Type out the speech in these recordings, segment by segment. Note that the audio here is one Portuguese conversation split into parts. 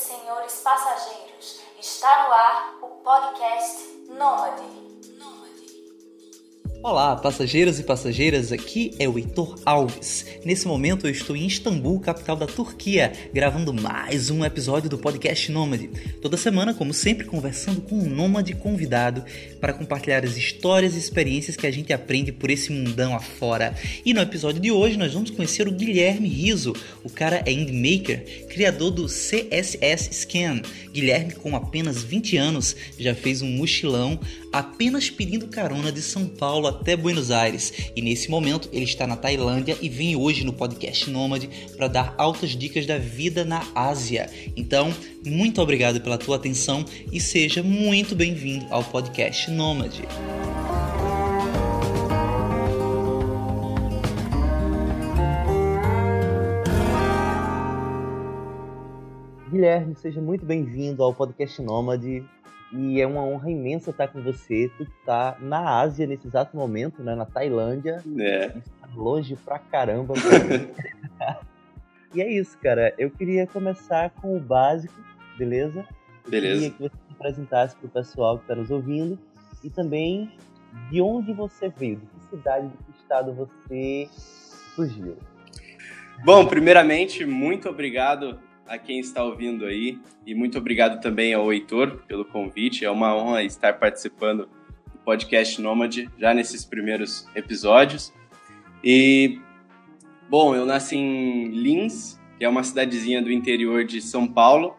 senhores passageiros, está no ar o podcast Nômade. Olá, passageiros e passageiras, aqui é o Heitor Alves. Nesse momento eu estou em Istambul, capital da Turquia, gravando mais um episódio do podcast Nômade. Toda semana, como sempre, conversando com um nômade convidado para compartilhar as histórias e experiências que a gente aprende por esse mundão afora. E no episódio de hoje nós vamos conhecer o Guilherme Riso. O cara é indmaker, criador do CSS Scan. Guilherme, com apenas 20 anos, já fez um mochilão apenas pedindo carona de São Paulo até Buenos Aires. E nesse momento ele está na Tailândia e vem hoje no podcast Nômade para dar altas dicas da vida na Ásia. Então, muito obrigado pela tua atenção e seja muito bem-vindo ao podcast Nômade. Guilherme, seja muito bem-vindo ao podcast Nômade. E é uma honra imensa estar com você. Tu tá na Ásia nesse exato momento, né? Na Tailândia. É. Longe pra caramba. Pra e é isso, cara. Eu queria começar com o básico, beleza? Eu Beleza. queria que você se apresentasse pro pessoal que está nos ouvindo. E também de onde você veio, de que cidade, de que estado você surgiu. Bom, primeiramente, muito obrigado a quem está ouvindo aí e muito obrigado também ao Heitor pelo convite. É uma honra estar participando do podcast Nômade já nesses primeiros episódios. E bom, eu nasci em Lins, que é uma cidadezinha do interior de São Paulo,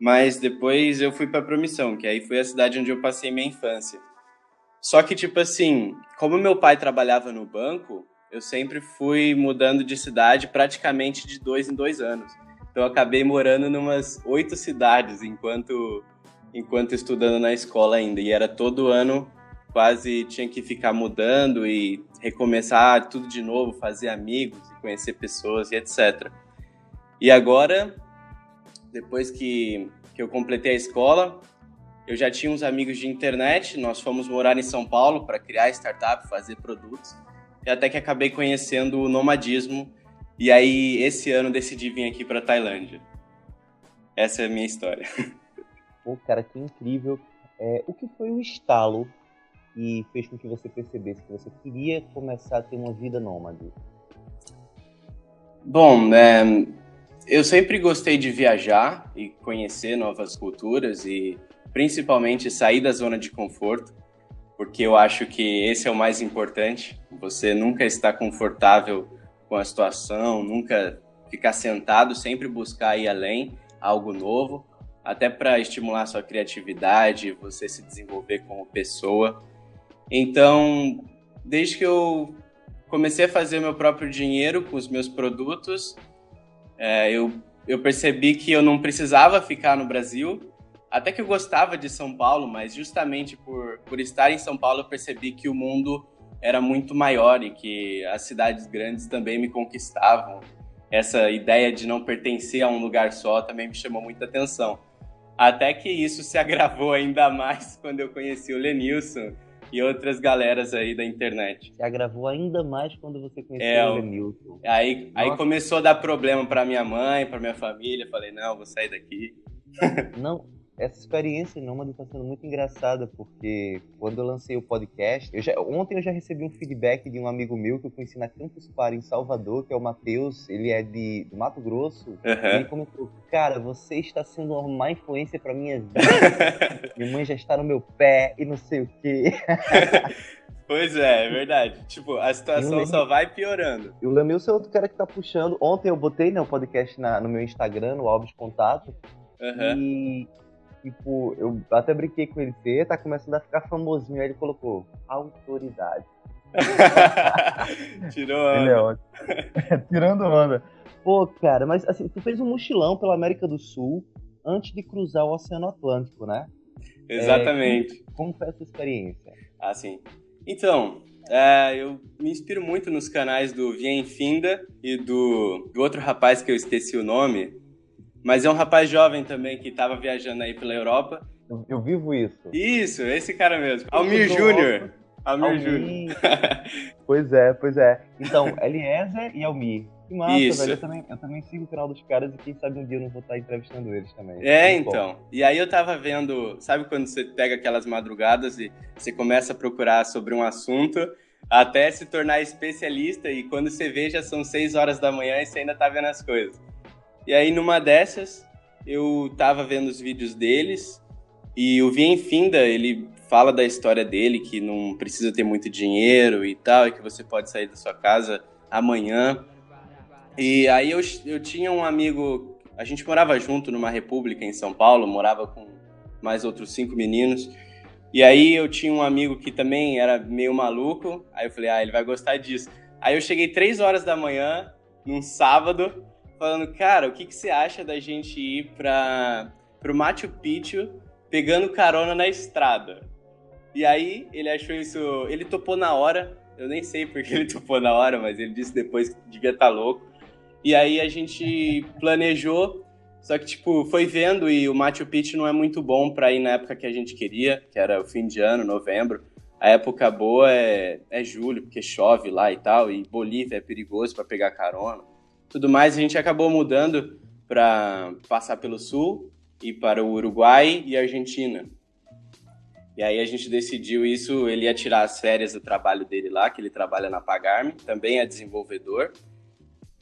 mas depois eu fui para Promissão, que aí foi a cidade onde eu passei minha infância. Só que tipo assim, como meu pai trabalhava no banco, eu sempre fui mudando de cidade praticamente de dois em dois anos. Então acabei morando numas oito cidades enquanto enquanto estudando na escola ainda. E era todo ano quase tinha que ficar mudando e recomeçar tudo de novo, fazer amigos conhecer pessoas e etc. E agora, depois que, que eu completei a escola, eu já tinha uns amigos de internet, nós fomos morar em São Paulo para criar startup, fazer produtos, e até que acabei conhecendo o nomadismo e aí, esse ano, decidi vir aqui para Tailândia. Essa é a minha história. Pô, cara, que incrível. É, o que foi o estalo que fez com que você percebesse que você queria começar a ter uma vida nômade? Bom, é, eu sempre gostei de viajar e conhecer novas culturas e principalmente sair da zona de conforto, porque eu acho que esse é o mais importante. Você nunca está confortável com a situação, nunca ficar sentado, sempre buscar ir além, algo novo, até para estimular sua criatividade, você se desenvolver como pessoa. Então, desde que eu comecei a fazer meu próprio dinheiro com os meus produtos, é, eu, eu percebi que eu não precisava ficar no Brasil. Até que eu gostava de São Paulo, mas justamente por, por estar em São Paulo, eu percebi que o mundo era muito maior e que as cidades grandes também me conquistavam. Essa ideia de não pertencer a um lugar só também me chamou muita atenção. Até que isso se agravou ainda mais quando eu conheci o Lenilson e outras galeras aí da internet. Se agravou ainda mais quando você conheceu É, o Lenilson. Aí, aí começou a dar problema para minha mãe, para minha família. Falei, não, vou sair daqui. Não, essa experiência nômade está sendo muito engraçada, porque quando eu lancei o podcast, eu já- ontem eu já recebi um feedback de um amigo meu que eu conheci na Campus Party em Salvador, que é o Matheus, ele é de, do Mato Grosso. E Aham. ele comentou, cara, você está sendo uma má influência pra minha vida. Minha mãe já está no meu pé e não sei o quê. Pois é, é verdade. Tipo, a situação só vai piorando. E o Lemilson é outro cara que tá puxando. Ontem eu botei né, o podcast na- no meu Instagram, no Alves Contato. Aham. E, tipo, eu até brinquei com ele. Você tá começando a ficar famosinho. Aí ele colocou autoridade. Tirou a Ele é ótimo. Tirando onda. Pô, cara, mas assim, tu fez um mochilão pela América do Sul antes de cruzar o Oceano Atlântico, né? Exatamente. Como foi essa experiência? Assim. Então, é, eu me inspiro muito nos canais do Vien Finda e do, do outro rapaz que eu esqueci o nome. Mas é um rapaz jovem também que estava viajando aí pela Europa. Eu, eu vivo isso. Isso, esse cara mesmo. Almir Júnior. Almir Júnior. pois é, pois é. Então, Eliezer e Almir. Que massa, Isso. velho. Eu também, eu também sigo o canal dos caras e quem sabe um dia eu não vou estar entrevistando eles também. É, Muito bom. então. E aí eu tava vendo, sabe quando você pega aquelas madrugadas e você começa a procurar sobre um assunto até se tornar especialista e quando você vê já são 6 horas da manhã e você ainda tá vendo as coisas. E aí numa dessas eu tava vendo os vídeos deles e o Vien Finda, ele fala da história dele que não precisa ter muito dinheiro e tal, e que você pode sair da sua casa amanhã. E aí eu, eu tinha um amigo, a gente morava junto numa república em São Paulo, morava com mais outros cinco meninos. E aí eu tinha um amigo que também era meio maluco, aí eu falei, ah, ele vai gostar disso. Aí eu cheguei três horas da manhã, num sábado, falando, cara, o que, que você acha da gente ir para pro Machu Picchu pegando carona na estrada? E aí ele achou isso, ele topou na hora, eu nem sei porque ele topou na hora, mas ele disse depois que devia estar louco. E aí a gente planejou, só que tipo, foi vendo e o Machu Picchu não é muito bom para ir na época que a gente queria, que era o fim de ano, novembro. A época boa é, é julho, porque chove lá e tal, e Bolívia é perigoso para pegar carona. Tudo mais, a gente acabou mudando para passar pelo sul e para o Uruguai e Argentina. E aí a gente decidiu isso, ele ia tirar as férias do trabalho dele lá, que ele trabalha na Pagarme, também é desenvolvedor.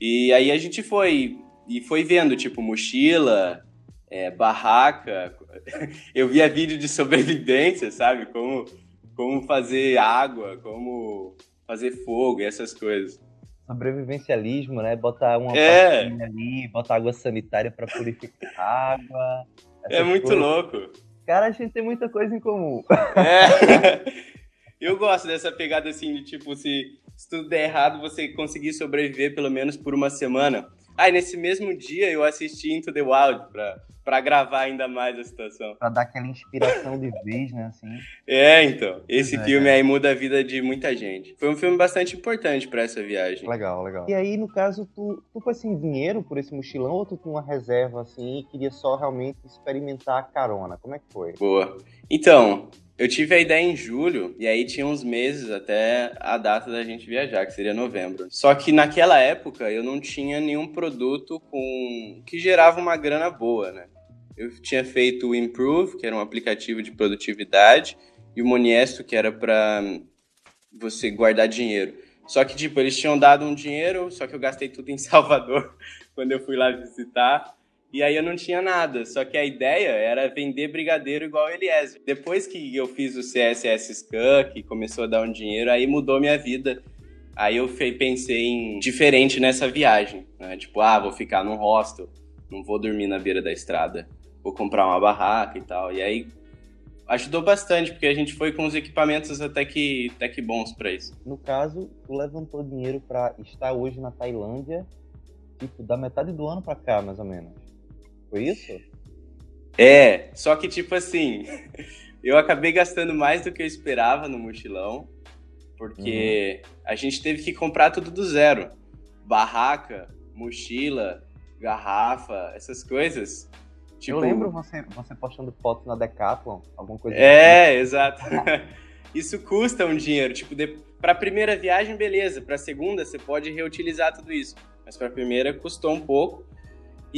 E aí a gente foi e foi vendo, tipo, mochila, é, barraca. Eu via vídeo de sobrevivência, sabe? Como, como fazer água, como fazer fogo essas coisas. Sobrevivencialismo, né? Botar uma É. ali, botar água sanitária pra purificar a água. É muito coisas. louco. Cara, a gente tem muita coisa em comum. É. Eu gosto dessa pegada assim de tipo, se, se tudo der errado, você conseguir sobreviver pelo menos por uma semana. Ah, e nesse mesmo dia eu assisti Into the Wild pra, pra gravar ainda mais a situação. pra dar aquela inspiração de vez, né? Assim. É, então. Esse é, filme cara. aí muda a vida de muita gente. Foi um filme bastante importante pra essa viagem. Legal, legal. E aí, no caso, tu, tu foi sem dinheiro por esse mochilão ou tu tinha uma reserva assim e queria só realmente experimentar a carona? Como é que foi? Boa. Então, eu tive a ideia em julho, e aí tinha uns meses até a data da gente viajar, que seria novembro. Só que naquela época eu não tinha nenhum produto com que gerava uma grana boa, né? Eu tinha feito o Improve, que era um aplicativo de produtividade, e o Moniesto, que era para você guardar dinheiro. Só que, tipo, eles tinham dado um dinheiro, só que eu gastei tudo em Salvador quando eu fui lá visitar. E aí eu não tinha nada. Só que a ideia era vender brigadeiro igual Eliezer. Depois que eu fiz o CSS Scan, que começou a dar um dinheiro, aí mudou minha vida. Aí eu pensei em diferente nessa viagem. Né? Tipo, ah, vou ficar num hostel, não vou dormir na beira da estrada, vou comprar uma barraca e tal. E aí ajudou bastante, porque a gente foi com os equipamentos até que, até que bons pra isso. No caso, tu levantou dinheiro pra estar hoje na Tailândia, tipo, da metade do ano pra cá, mais ou menos. Foi isso? É, só que tipo assim, eu acabei gastando mais do que eu esperava no mochilão, porque a gente teve que comprar tudo do zero. Barraca, mochila, garrafa, essas coisas. Tipo, Eu lembro você, você postando fotos na Decathlon, alguma coisa É, exato. Isso custa um dinheiro. Tipo, de... para primeira viagem, beleza. Para segunda, você pode reutilizar tudo isso. Mas para primeira, custou um pouco.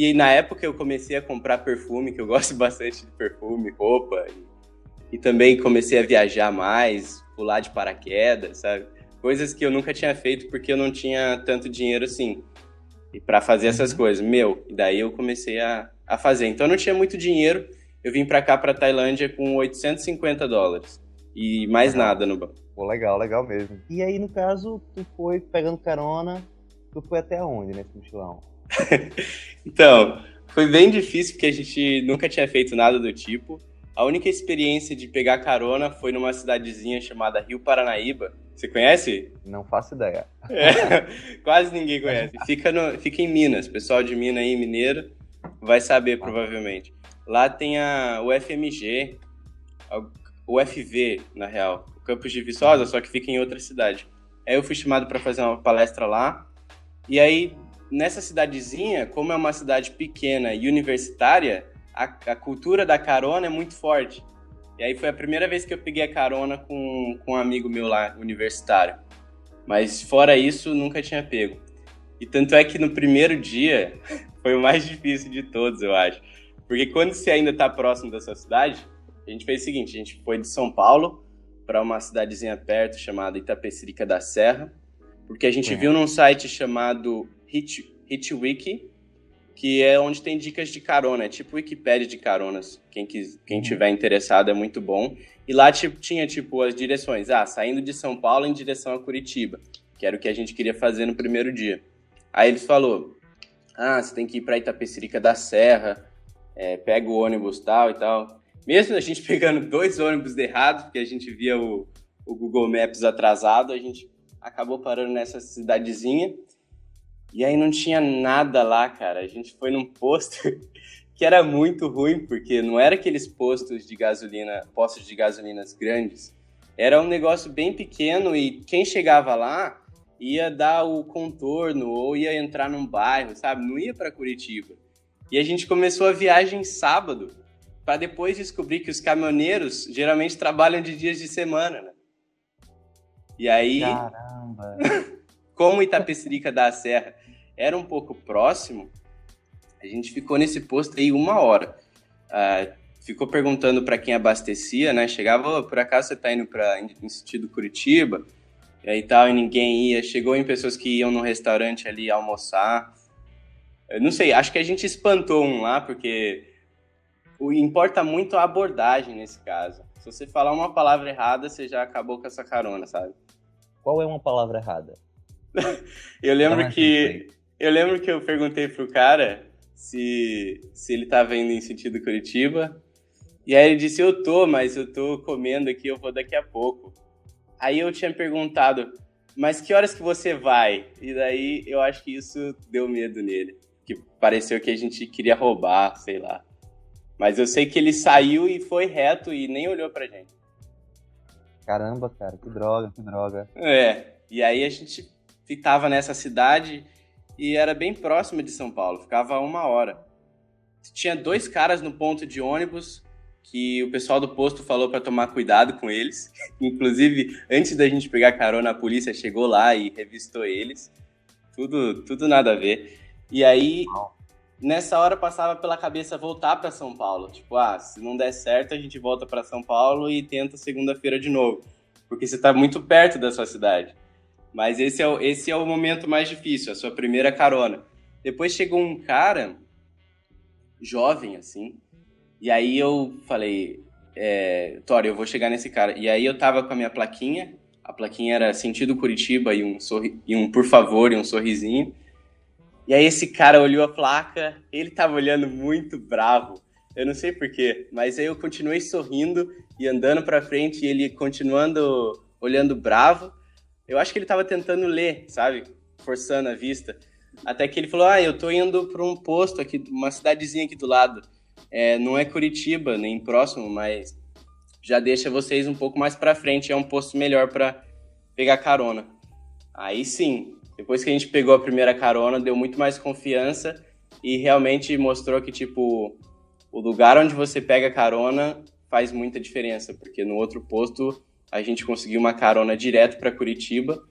E na época eu comecei a comprar perfume, que eu gosto bastante de perfume, roupa. E, e também comecei a viajar mais, pular de paraquedas, sabe? Coisas que eu nunca tinha feito porque eu não tinha tanto dinheiro assim. E para fazer essas coisas, meu. E daí eu comecei a, a fazer. Então eu não tinha muito dinheiro. Eu vim para cá, para Tailândia, com 850 dólares. E mais nada no banco. Pô, legal, legal mesmo. E aí, no caso, tu foi pegando carona, tu foi até onde nesse mochilão? Então, foi bem difícil porque a gente nunca tinha feito nada do tipo. A única experiência de pegar carona foi numa cidadezinha chamada Rio Paranaíba. Você conhece? Não faço ideia. É, quase ninguém conhece. Fica, no, fica em Minas. Pessoal de Minas aí, mineiro, vai saber provavelmente. Lá tem a UFMG, o FV, na real, o campus de Viçosa, só que fica em outra cidade. Aí eu fui chamado para fazer uma palestra lá. E aí, nessa cidadezinha, como é uma cidade pequena e universitária, a, a cultura da carona é muito forte. E aí foi a primeira vez que eu peguei a carona com, com um amigo meu lá, universitário. Mas fora isso, nunca tinha pego. E tanto é que no primeiro dia foi o mais difícil de todos, eu acho. Porque quando você ainda está próximo da sua cidade, a gente fez o seguinte: a gente foi de São Paulo para uma cidadezinha perto chamada Itapecerica da Serra, porque a gente é. viu num site chamado Hit, Hitwiki, que é onde tem dicas de carona, é tipo Wikipedia de caronas. Quem, quis, quem uhum. tiver interessado é muito bom. E lá tipo, tinha tipo as direções, ah, saindo de São Paulo em direção a Curitiba, que era o que a gente queria fazer no primeiro dia. Aí eles falou, ah, você tem que ir para Itapecerica da Serra, é, pega o ônibus tal e tal. Mesmo a gente pegando dois ônibus errados, porque a gente via o, o Google Maps atrasado, a gente acabou parando nessa cidadezinha. E aí não tinha nada lá, cara. A gente foi num posto que era muito ruim, porque não era aqueles postos de gasolina, postos de gasolinas grandes. Era um negócio bem pequeno e quem chegava lá ia dar o contorno ou ia entrar num bairro, sabe? Não ia para Curitiba. E a gente começou a viagem sábado, para depois descobrir que os caminhoneiros geralmente trabalham de dias de semana, né? E aí, Caramba. como Itapecerica da Serra era um pouco próximo, a gente ficou nesse posto aí uma hora. Uh, ficou perguntando para quem abastecia, né? Chegava, oh, por acaso você está indo para em sentido Curitiba? E aí tal, e ninguém ia. Chegou em pessoas que iam no restaurante ali almoçar. Eu não sei, acho que a gente espantou um lá, porque o, importa muito a abordagem nesse caso. Se você falar uma palavra errada, você já acabou com essa carona, sabe? Qual é uma palavra errada? eu lembro ah, que eu lembro que eu perguntei pro cara se, se ele tava indo em sentido Curitiba. E aí ele disse, eu tô, mas eu tô comendo aqui, eu vou daqui a pouco. Aí eu tinha perguntado, mas que horas que você vai? E daí eu acho que isso deu medo nele. Que pareceu que a gente queria roubar, sei lá. Mas eu sei que ele saiu e foi reto e nem olhou pra gente. Caramba, cara, que droga, que droga. É, e aí a gente ficava nessa cidade e era bem próximo de São Paulo, ficava uma hora. Tinha dois caras no ponto de ônibus que o pessoal do posto falou para tomar cuidado com eles. Inclusive, antes da gente pegar carona, a polícia chegou lá e revistou eles. Tudo, tudo nada a ver. E aí, nessa hora passava pela cabeça voltar para São Paulo. Tipo, ah, se não der certo, a gente volta para São Paulo e tenta segunda-feira de novo. Porque você está muito perto da sua cidade. Mas esse é, o, esse é o momento mais difícil, a sua primeira carona. Depois chegou um cara, jovem, assim, e aí eu falei, é, eu vou chegar nesse cara. E aí eu tava com a minha plaquinha, a plaquinha era sentido Curitiba e um, sorri e um por favor e um sorrisinho. E aí esse cara olhou a placa, ele tava olhando muito bravo. Eu não sei porquê, mas aí eu continuei sorrindo e andando pra frente e ele continuando olhando bravo. Eu acho que ele tava tentando ler, sabe? Forçando a vista. Até que ele falou: Ah, eu tô indo para um posto aqui, uma cidadezinha aqui do lado. É, não é Curitiba, nem próximo, mas já deixa vocês um pouco mais para frente. É um posto melhor para pegar carona. Aí sim, depois que a gente pegou a primeira carona, deu muito mais confiança e realmente mostrou que, tipo, o lugar onde você pega carona faz muita diferença, porque no outro posto a gente conseguiu uma carona direto para Curitiba.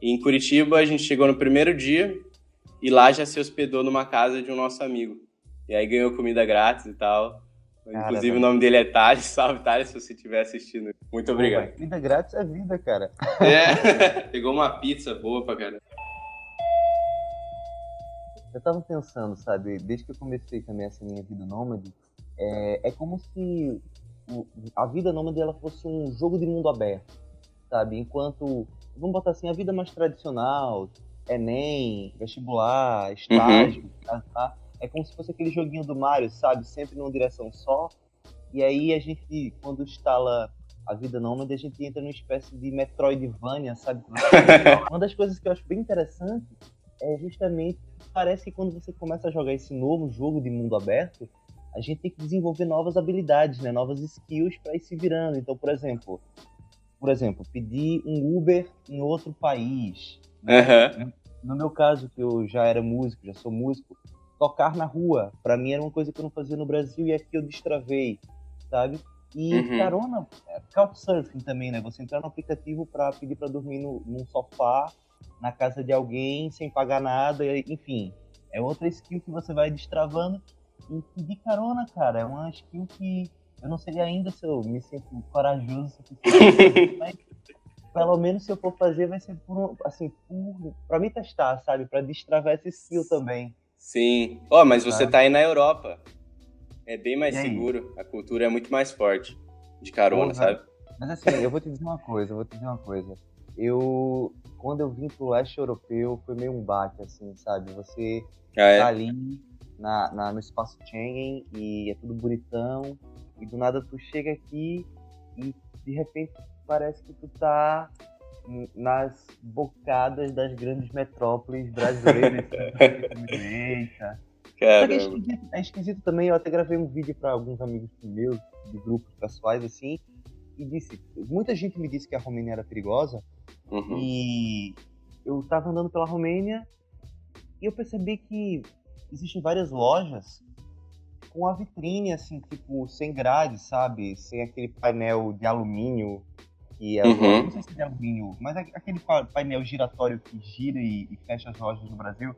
E em Curitiba a gente chegou no primeiro dia e lá já se hospedou numa casa de um nosso amigo. E aí ganhou comida grátis e tal. Cara, Inclusive o nome dele é Thales. Salve, Thales, se você estiver assistindo. Muito obrigado. Pô, comida grátis é vida, cara. É, pegou uma pizza boa pra caramba. Eu tava pensando, sabe, desde que eu comecei também essa minha vida nômade, é, é como se a vida nômade ela fosse um jogo de mundo aberto, sabe? Enquanto, vamos botar assim, a vida mais tradicional, Enem, vestibular, estágio, uhum. tá, tá? é como se fosse aquele joguinho do Mario, sabe? Sempre numa direção só. E aí a gente, quando instala a vida nômade, a gente entra numa espécie de Metroidvania, sabe? Uma das coisas que eu acho bem interessante é justamente, parece que quando você começa a jogar esse novo jogo de mundo aberto, a gente tem que desenvolver novas habilidades, né? Novas skills para ir se virando. Então, por exemplo, por exemplo, pedir um Uber em outro país. Uhum. No meu caso, que eu já era músico, já sou músico, tocar na rua, para mim era uma coisa que eu não fazia no Brasil e aqui eu destravei, sabe? E Uhum. carona, é, Couchsurfing também, né? Você entrar no aplicativo para pedir para dormir no, num sofá na casa de alguém sem pagar nada, enfim. É outra skill que você vai destravando. E pedir carona, cara, é uma skill que eu não sei ainda se eu me sinto corajoso mas pelo menos se eu for fazer vai ser por, assim, por, pra me testar, sabe? Pra destravar essa skill também. Sim. Ó, mas você Tá. tá aí na Europa. É bem mais seguro. A cultura é muito mais forte. De carona, sabe? Mas assim, eu vou te dizer uma coisa, eu vou te dizer uma coisa. Eu, quando eu vim pro leste europeu, foi meio um baque, assim, sabe? Você Ah, é? tá ali na, na- no espaço Schengen e é tudo bonitão, e do nada tu chega aqui e de repente parece que tu tá nas bocadas das grandes metrópoles brasileiras. Eita. Só que é esquisito, é esquisito também, eu até gravei um vídeo para alguns amigos meus, de grupos pessoais, assim, e disse, muita gente me disse que a Romênia era perigosa, Uhum. e eu tava andando pela Romênia e eu percebi que existem várias lojas com a vitrine, assim, tipo, sem grade, sabe? Sem aquele painel de alumínio, que é, Uhum. não sei se é de alumínio, mas é aquele pa- painel giratório que gira e, e fecha as lojas no Brasil.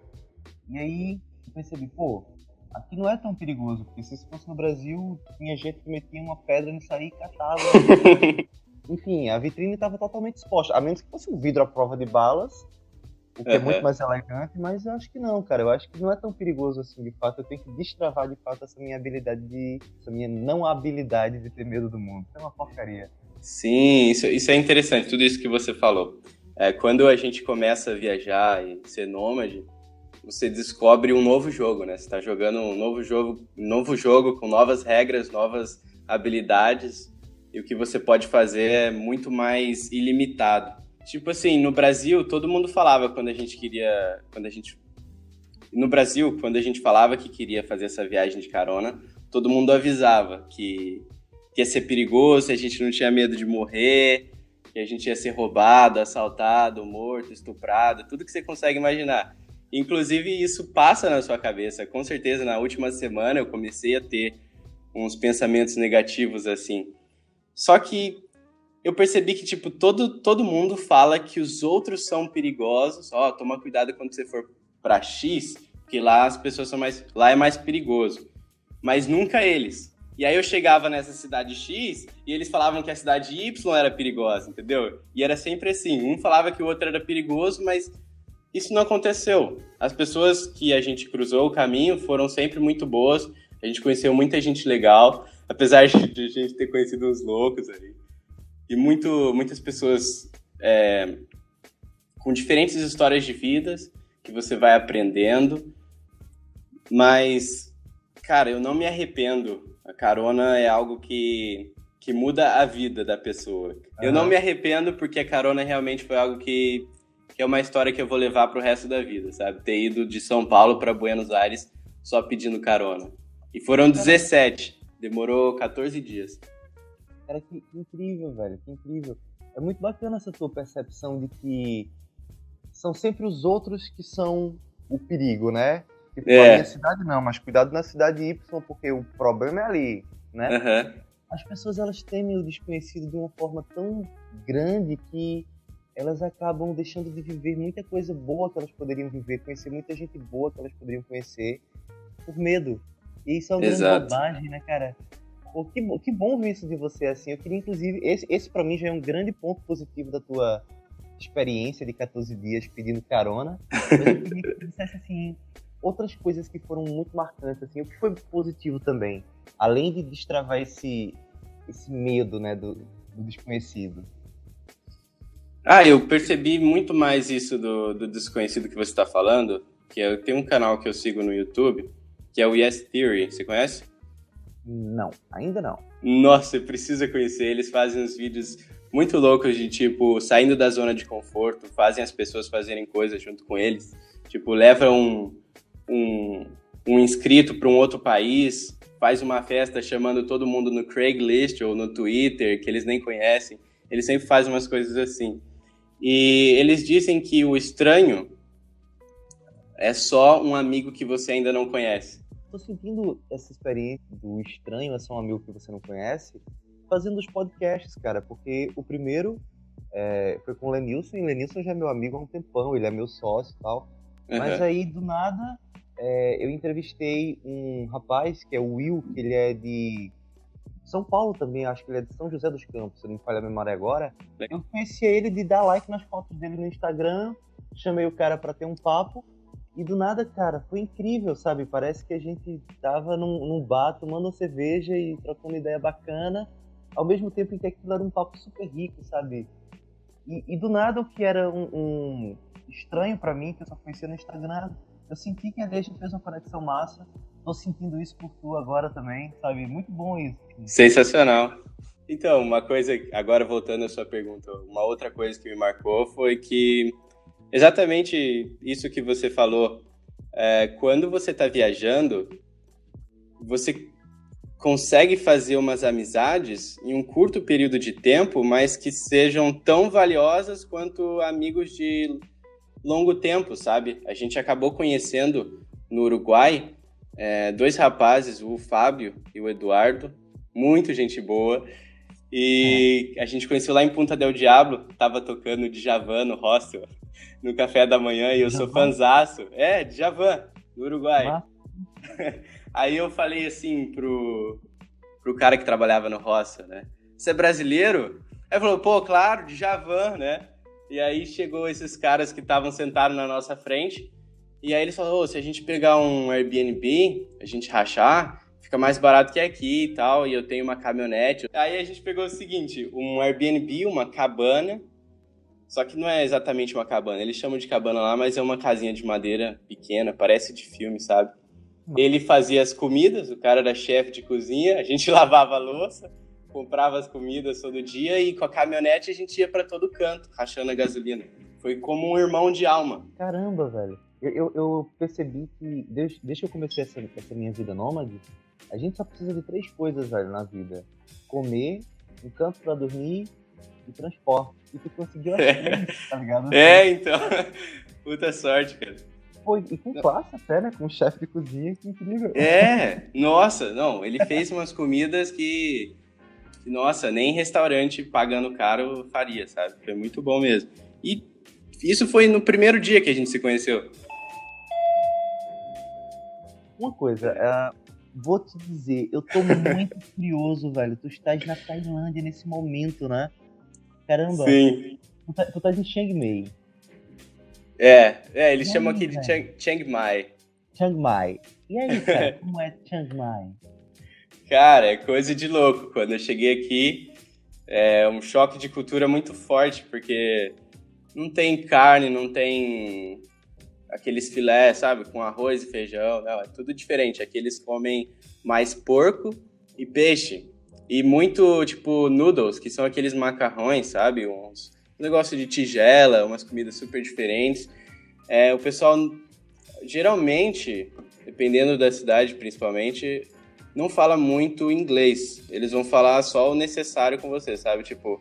E aí eu percebi, pô, aqui não é tão perigoso, porque se isso fosse no Brasil, tinha gente que metia uma pedra nisso aí e catava. Enfim, a vitrine estava totalmente exposta, a menos que fosse um vidro à prova de balas, o que é muito mais elegante, mas eu acho que não, cara. Eu acho que não é tão perigoso assim, de fato. Eu tenho que destravar de fato essa minha habilidade de. essa minha não habilidade de ter medo do mundo. Isso é uma porcaria. Sim, isso, isso é interessante, tudo isso que você falou. É, quando a gente começa a viajar e ser nômade, você descobre um novo jogo, né? Você está jogando um novo jogo, um novo jogo com novas regras, novas habilidades, e o que você pode fazer é muito mais ilimitado. Tipo assim, no Brasil, todo mundo falava quando a gente queria, quando a gente no Brasil, quando a gente falava que queria fazer essa viagem de carona, todo mundo avisava que que ia ser perigoso, a gente não tinha medo de morrer, que a gente ia ser roubado, assaltado, morto, estuprado, tudo que você consegue imaginar. Inclusive, isso passa na sua cabeça. Com certeza, na última semana eu comecei a ter uns pensamentos negativos assim. Só que eu percebi que, tipo, todo, todo mundo fala que os outros são perigosos. Ó, toma cuidado quando você for pra X, porque lá as pessoas são mais. Lá é mais perigoso. Mas nunca eles. E aí eu chegava nessa cidade X e eles falavam que a cidade Y era perigosa, entendeu? E era sempre assim, um falava que o outro era perigoso, mas isso não aconteceu. As pessoas que a gente cruzou o caminho foram sempre muito boas, a gente conheceu muita gente legal, apesar de a gente ter conhecido uns loucos aí. E muito, muitas pessoas é, com diferentes histórias de vidas que você vai aprendendo, mas, cara, eu não me arrependo a carona é algo que, que muda a vida da pessoa. Eu não me arrependo porque a carona realmente foi algo que, que é uma história que eu vou levar pro resto da vida, sabe? Ter ido de São Paulo para Buenos Aires só pedindo carona. E foram 17. Demorou 14 dias. Cara, que, que incrível, velho. Que incrível. É muito bacana essa tua percepção de que são sempre os outros que são o perigo, né? Tipo, É. a minha cidade não, mas cuidado na cidade Y, porque o problema é ali, né? Aham. as pessoas elas temem o desconhecido de uma forma tão grande que elas acabam deixando de viver muita coisa boa que elas poderiam viver, conhecer muita gente boa que elas poderiam conhecer por medo. E isso é uma grande Exato. bobagem, né, cara? Pô, que, bo- que bom ver isso de você assim. Eu queria, inclusive, esse, esse para mim já é um grande ponto positivo da tua experiência de 14 dias pedindo carona. Eu queria que dissesse assim, outras coisas que foram muito marcantes, assim, o que foi positivo também além de destravar esse, esse medo, né, do, do desconhecido. Ah, eu percebi muito mais isso do, do desconhecido que você está falando, que eu tenho um canal que eu sigo no YouTube, que é o Yes Theory, você conhece? Não, ainda não. Nossa, precisa conhecer. Eles fazem uns vídeos muito loucos de tipo saindo da zona de conforto, fazem as pessoas fazerem coisas junto com eles. Tipo, leva um, um, um inscrito para um outro país, faz uma festa chamando todo mundo no Craigslist ou no Twitter, que eles nem conhecem. Eles sempre fazem umas coisas assim. E eles dizem que o estranho é só um amigo que você ainda não conhece. Tô sentindo essa experiência do estranho, é só um amigo que você não conhece, fazendo os podcasts, cara, porque o primeiro é, foi com o Lenilson, e o Lenilson já é meu amigo há um tempão, ele é meu sócio e tal. Uhum. Mas aí, do nada, é, eu entrevistei um rapaz que é o Will, que ele é de São Paulo também, acho que ele é de São José dos Campos, se não me falha a memória agora. Eu conheci ele de dar like nas fotos dele no Instagram, chamei o cara para ter um papo, e do nada, cara, foi incrível, sabe? Parece que a gente tava num, num bar tomando uma cerveja e trocando ideia bacana, ao mesmo tempo em que aquilo era um papo super rico, sabe? E, e do nada, o que era um, um estranho para mim, que eu só conhecia no Instagram, eu senti que a gente fez uma conexão massa. Tô sentindo isso por tu agora também, sabe? Muito bom isso. Sensacional. Então, uma coisa, agora voltando à sua pergunta, uma outra coisa que me marcou foi que exatamente isso que você falou. É, quando você está viajando, você consegue fazer umas amizades em um curto período de tempo, mas que sejam tão valiosas quanto amigos de longo tempo, sabe? A gente acabou conhecendo no Uruguai é, dois rapazes, o Fábio e o Eduardo, muito gente boa. E é. a gente conheceu lá em Punta del Diablo, tava tocando Djavan no hostel, no café da manhã, e eu Djavan? sou fanzaço. É, Djavan, no Uruguai. Aí eu falei assim pro, pro cara que trabalhava no hostel, né? Você é brasileiro? Aí falou, pô, claro, Djavan, né? E aí chegou esses caras que estavam sentados na nossa frente. E aí eles falaram, oh, se a gente pegar um Airbnb, a gente rachar, fica mais barato que aqui e tal, e eu tenho uma caminhonete. Aí a gente pegou o seguinte, um Airbnb, uma cabana, só que não é exatamente uma cabana, eles chamam de cabana lá, mas é uma casinha de madeira pequena, parece de filme, sabe? Ele fazia as comidas, o cara era chefe de cozinha, a gente lavava a louça, comprava as comidas todo dia e com a caminhonete a gente ia para todo canto, rachando a gasolina. Foi como um irmão de alma. Caramba, velho. Eu, eu, eu percebi que, desde, que eu comecei essa, essa minha vida nômade, a gente só precisa de três coisas, velho, na vida: comer, um canto para dormir e transporte. E tu conseguiu as é. tá ligado? É, então. Puta sorte, cara. Pô, e com classe até, né? Com um chefe de cozinha, que incrível. É, nossa, não, ele fez umas comidas que nossa, nem restaurante pagando caro faria, sabe? Foi muito bom mesmo. E isso foi no primeiro dia que a gente se conheceu. Uma coisa, uh, vou te dizer, eu tô muito curioso, velho. Tu estás na Tailândia nesse momento, né? Caramba. Sim. Tu, tá, tu estás em Chiang Mai. É, é eles chamam aqui de Chiang, Chiang Mai. Chiang Mai. E aí, cara, como é Chiang Mai? Cara, é coisa de louco. Quando eu cheguei aqui, é um choque de cultura muito forte, porque não tem carne, não tem aqueles filés, sabe, com arroz e feijão, não, é tudo diferente. Aqui eles comem mais porco e peixe. E muito, tipo, noodles, que são aqueles macarrões, sabe? Uns um negócio de tigela, umas comidas super diferentes. É, o pessoal, geralmente, dependendo da cidade principalmente, não fala muito inglês. Eles vão falar só o necessário com você, sabe? Tipo,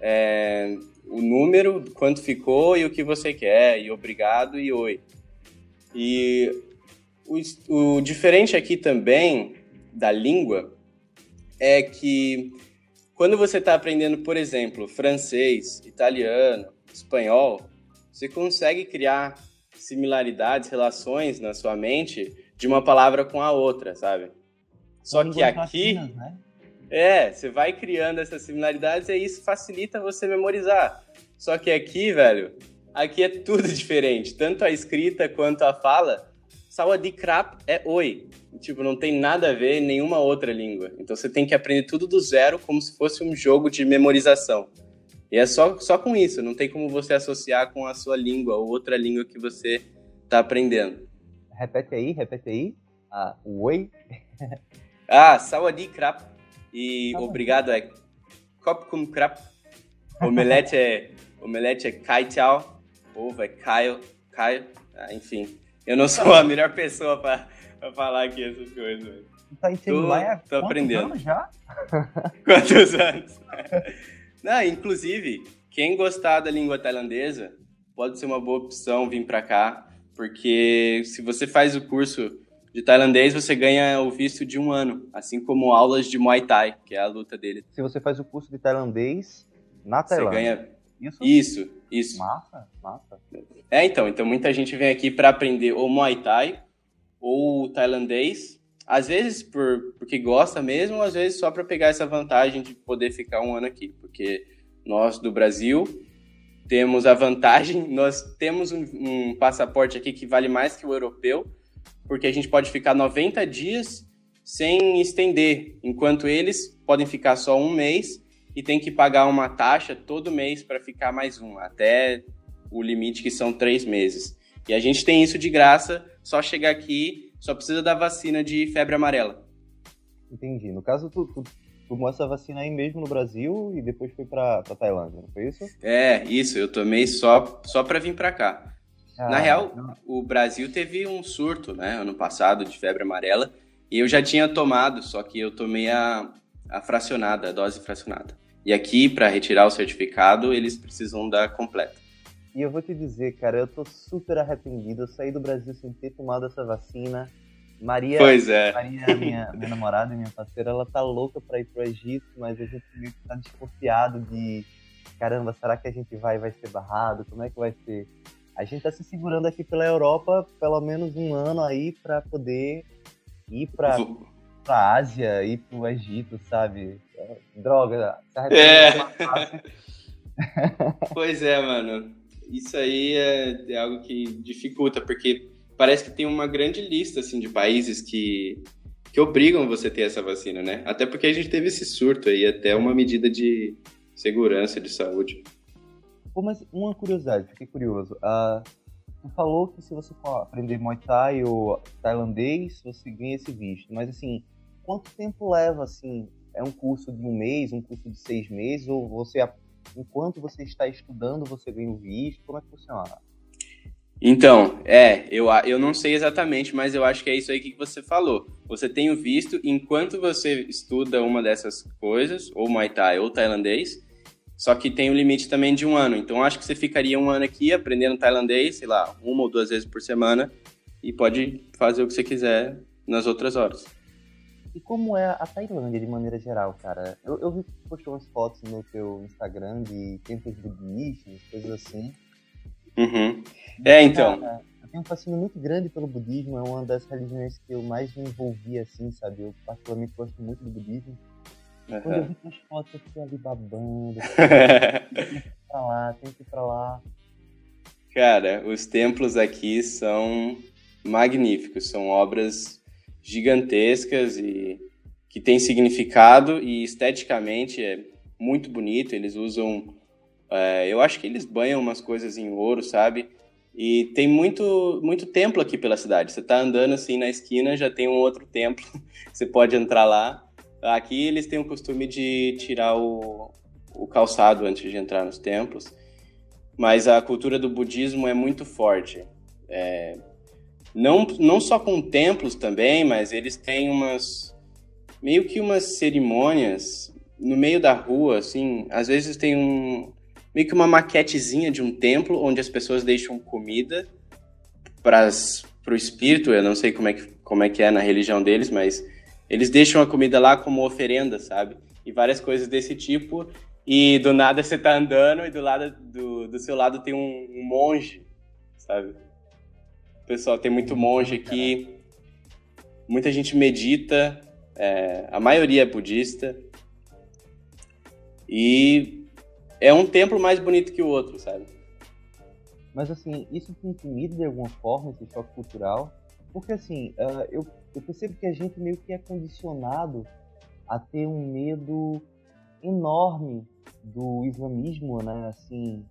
é, o número, quanto ficou e o que você quer, e obrigado e oi. E o, o diferente aqui também da língua é que quando você está aprendendo, por exemplo, francês, italiano, espanhol, você consegue criar similaridades, relações na sua mente de uma palavra com a outra, sabe? Só que aqui. né? É, você vai criando essas similaridades e isso facilita você memorizar. Só que aqui, velho, aqui é tudo diferente. Tanto a escrita quanto a fala. Sawadee krap é oi. Tipo, não tem nada a ver em nenhuma outra língua. Então você tem que aprender tudo do zero como se fosse um jogo de memorização. E é só, só com isso, não tem como você associar com a sua língua ou outra língua que você está aprendendo. Repete aí, repete aí. Ah, oi. Ah, Sawadee Krap. E ah, obrigado é Kopkum Krap. Omelete é, omelete é Kai Tchau. Ovo é Caio. Caio. Ah, enfim. Eu não sou a melhor pessoa para falar aqui essas coisas. Velho. Tá em tô, tô aprendendo. Anos já? Quantos anos? não, inclusive, quem gostar da língua tailandesa, pode ser uma boa opção vir para cá, porque se você faz o curso de tailandês, você ganha o visto de um ano, assim como aulas de Muay Thai, que é a luta dele. Se você faz o curso de tailandês na Tailândia. Você ganha. Isso? Isso, isso. Massa, massa. É, então, então muita gente vem aqui para aprender ou Muay Thai ou tailandês, às vezes por, porque gosta mesmo, às vezes só para pegar essa vantagem de poder ficar um ano aqui, porque nós do Brasil temos a vantagem, nós temos um, um passaporte aqui que vale mais que o europeu, porque a gente pode ficar 90 dias sem estender, enquanto eles podem ficar só um mês e tem que pagar uma taxa todo mês para ficar mais um, até o limite que são três meses. E a gente tem isso de graça, só chegar aqui, só precisa da vacina de febre amarela. Entendi. No caso, tu, tu tomou essa vacina aí mesmo no Brasil e depois foi para Tailândia, não foi isso? É, isso. Eu tomei só, só para vir para cá. Ah, Na real, não. o Brasil teve um surto, né, ano passado, de febre amarela, e eu já tinha tomado, só que eu tomei a, a fracionada, a dose fracionada. E aqui, para retirar o certificado, eles precisam da completa. E eu vou te dizer, cara, eu tô super arrependido. Eu saí do Brasil sem ter tomado essa vacina. Maria, pois é. Maria minha, minha namorada, minha parceira, ela tá louca pra ir pro Egito, mas a gente meio que tá desconfiado de caramba, será que a gente vai vai ser barrado? Como é que vai ser? a gente está se segurando aqui pela Europa pelo menos um ano aí para poder ir para a Ásia, ir para o Egito, sabe? Droga, é. pois é, mano. Isso aí é, é algo que dificulta, porque parece que tem uma grande lista assim de países que que obrigam você a ter essa vacina, né? Até porque a gente teve esse surto aí, até uma medida de segurança de saúde. Pô, mas uma curiosidade, fiquei curioso. Uh, tu falou que se você for aprender Muay Thai ou tailandês, você ganha esse visto. Mas assim, quanto tempo leva, assim? É um curso de um mês, um curso de seis meses? Ou você, enquanto você está estudando, você ganha o visto? Como é que funciona? Então, é, eu, eu não sei exatamente, mas eu acho que é isso aí que você falou. Você tem o visto enquanto você estuda uma dessas coisas, ou Muay Thai ou tailandês, só que tem o um limite também de um ano. Então acho que você ficaria um ano aqui aprendendo tailandês, sei lá, uma ou duas vezes por semana e pode fazer o que você quiser nas outras horas. E como é a Tailândia de maneira geral, cara? Eu, eu vi que você postou umas fotos no teu Instagram de templos budistas, coisas assim. Uhum. É, então. Cara, eu tenho um fascínio muito grande pelo budismo, é uma das religiões que eu mais me envolvi, assim, sabe? Eu particularmente gosto muito do budismo. Uhum. Quando eu vi as fotos, eu fiquei ali babando. tem que ir pra lá, tem que ir pra lá. Cara, os templos aqui são magníficos, são obras gigantescas e que têm significado e esteticamente é muito bonito. Eles usam, é, eu acho que eles banham umas coisas em ouro, sabe? E tem muito, muito templo aqui pela cidade. Você tá andando assim na esquina, já tem um outro templo, você pode entrar lá. Aqui eles têm o costume de tirar o, o calçado antes de entrar nos templos, mas a cultura do budismo é muito forte. É, não, não só com templos também, mas eles têm umas meio que umas cerimônias no meio da rua, assim, às vezes tem um meio que uma maquetezinha de um templo onde as pessoas deixam comida para o espírito, eu não sei como é que como é que é na religião deles, mas eles deixam a comida lá como oferenda, sabe? E várias coisas desse tipo. E do nada você tá andando e do lado do, do seu lado tem um, um monge, sabe? Pessoal, tem muito monge aqui. Muita gente medita. É, a maioria é budista. E é um templo mais bonito que o outro, sabe? Mas assim, isso te intimida de alguma forma, esse choque cultural? Porque assim, uh, eu eu percebo que a gente meio que é condicionado a ter um medo enorme do islamismo, né? Assim,